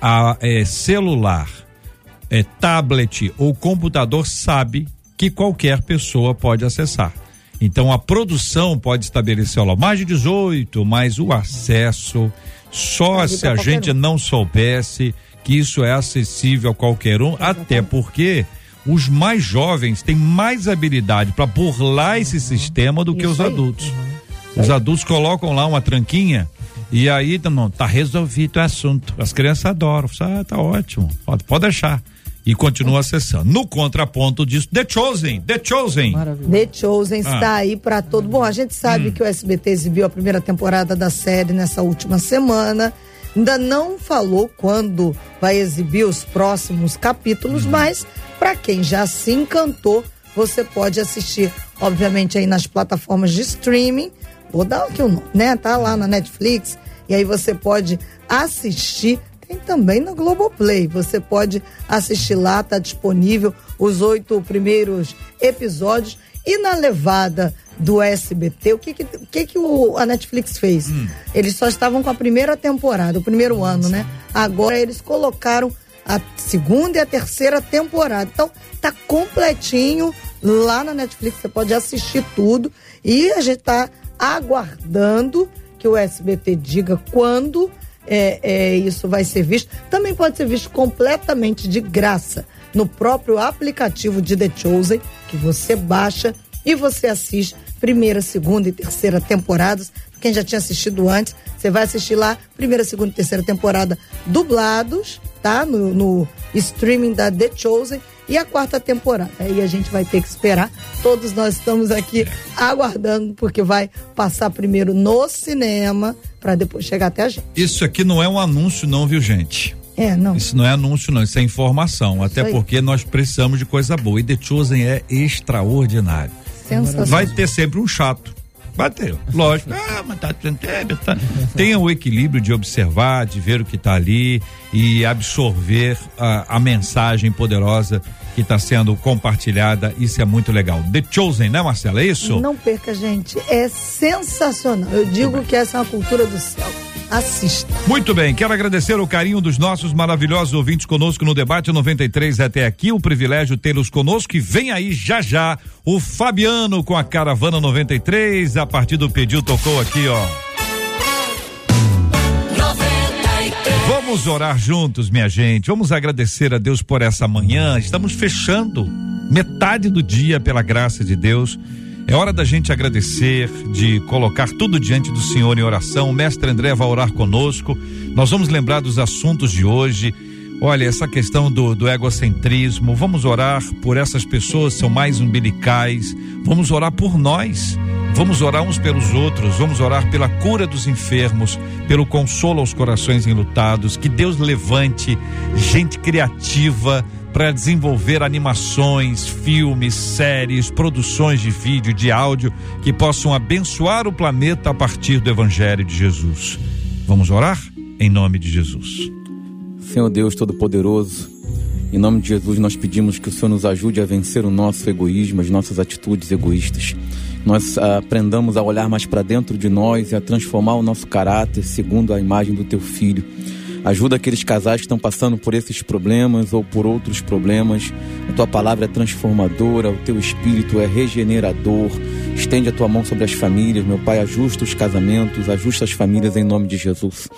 a, é, celular, é, tablet ou computador sabe que qualquer pessoa pode acessar. Então a produção pode estabelecer ó, mais de 18, mas o acesso só se pra a gente um. não soubesse que isso é acessível a qualquer um, até porque os mais jovens têm mais habilidade para burlar esse sistema do que Isso os aí. adultos. Os adultos colocam lá uma tranquinha e aí não, tá resolvido o assunto. As crianças adoram. Ah, tá ótimo. Pode, pode deixar. E continua acessando. No contraponto disso, The Chosen, The Chosen. Maravilha. The Chosen Ah. está aí para todo. Bom, a gente sabe Hum. que o SBT exibiu a primeira temporada da série nessa última semana. Ainda não falou quando vai exibir os próximos Hum. capítulos, mas para quem já se encantou, você pode assistir, obviamente, aí nas plataformas de streaming. Vou dar aqui o nome, né? Tá lá na Netflix. E aí você pode assistir. Também na Globoplay. Você pode assistir lá, tá disponível os oito primeiros episódios. E na levada do SBT, o que que, o que, que o, a Netflix fez? Eles só estavam com a primeira temporada, o primeiro ano, né? Agora eles colocaram a segunda e a terceira temporada. Então, tá completinho lá na Netflix, você pode assistir tudo. E a gente tá aguardando que o SBT diga quando é, é, isso vai ser visto. Também pode ser visto completamente de graça no próprio aplicativo de The Chosen, que você baixa e você assiste primeira, segunda e terceira temporadas. Quem já tinha assistido antes, você vai assistir lá, primeira, segunda e terceira temporada dublados, tá? No, no streaming da The Chosen e a quarta temporada. Aí a gente vai ter que esperar. Todos nós estamos aqui aguardando, porque vai passar primeiro no cinema para depois chegar até a gente. Isso aqui não é um anúncio, não, viu, gente? É, não. Isso não é anúncio, não, isso é informação. Até aí. porque nós precisamos de coisa boa. E The Chosen é extraordinário. Sensacional. Vai ter sempre um chato. Vai ter, lógico. Ah, mas tá, tá, tá. Tenha o equilíbrio de observar, de ver o que está ali e absorver a, a mensagem poderosa que está sendo compartilhada. Isso é muito legal. The Chosen, né, Marcela? É isso? Não perca, gente. É sensacional. Eu digo que essa é uma cultura do céu. Assista. Muito bem, quero agradecer o carinho dos nossos maravilhosos ouvintes conosco no debate 93 até aqui, o privilégio tê-los conosco e vem aí já já o Fabiano com a caravana 93, a partir do pedido tocou aqui, ó. Vamos orar juntos, minha gente. Vamos agradecer a Deus por essa manhã. Estamos fechando metade do dia pela graça de Deus. É hora da gente agradecer, de colocar tudo diante do Senhor em oração. O mestre André vai orar conosco. Nós vamos lembrar dos assuntos de hoje. Olha, essa questão do, do egocentrismo. Vamos orar por essas pessoas que são mais umbilicais. Vamos orar por nós. Vamos orar uns pelos outros. Vamos orar pela cura dos enfermos, pelo consolo aos corações enlutados. Que Deus levante gente criativa para desenvolver animações, filmes, séries, produções de vídeo, de áudio que possam abençoar o planeta a partir do Evangelho de Jesus. Vamos orar? Em nome de Jesus. Senhor Deus Todo-Poderoso, em nome de Jesus nós pedimos que o Senhor nos ajude a vencer o nosso egoísmo, as nossas atitudes egoístas. Nós ah, aprendamos a olhar mais para dentro de nós e a transformar o nosso caráter segundo a imagem do Teu Filho. Ajuda aqueles casais que estão passando por esses problemas ou por outros problemas. A tua palavra é transformadora, o teu espírito é regenerador. Estende a tua mão sobre as famílias, meu Pai, ajusta os casamentos, ajusta as famílias em nome de Jesus.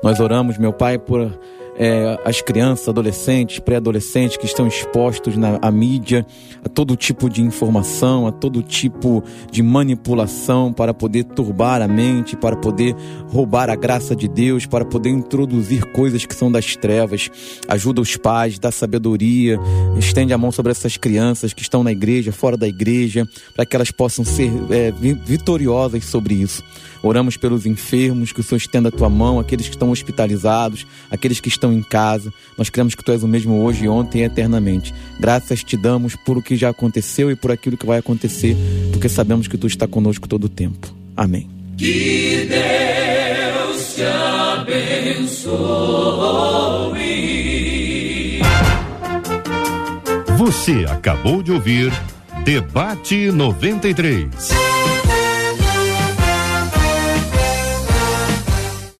Nós oramos, meu Pai, por é, as crianças, adolescentes, pré-adolescentes que estão expostos na à mídia, a todo tipo de informação, a todo tipo de manipulação para poder turbar a mente, para poder roubar a graça de Deus, para poder introduzir coisas que são das trevas. Ajuda os pais, dá sabedoria, estende a mão sobre essas crianças que estão na igreja, fora da igreja, para que elas possam ser é, vi- vitoriosas sobre isso. Oramos pelos enfermos, que o Senhor estenda a tua mão, aqueles que estão hospitalizados, aqueles que estão em casa. Nós cremos que tu és o mesmo hoje, ontem e eternamente. Graças te damos por o que já aconteceu e por aquilo que vai acontecer, porque sabemos que tu está conosco todo o tempo. Amém. Que Deus te abençoe. Você acabou de ouvir Debate 93.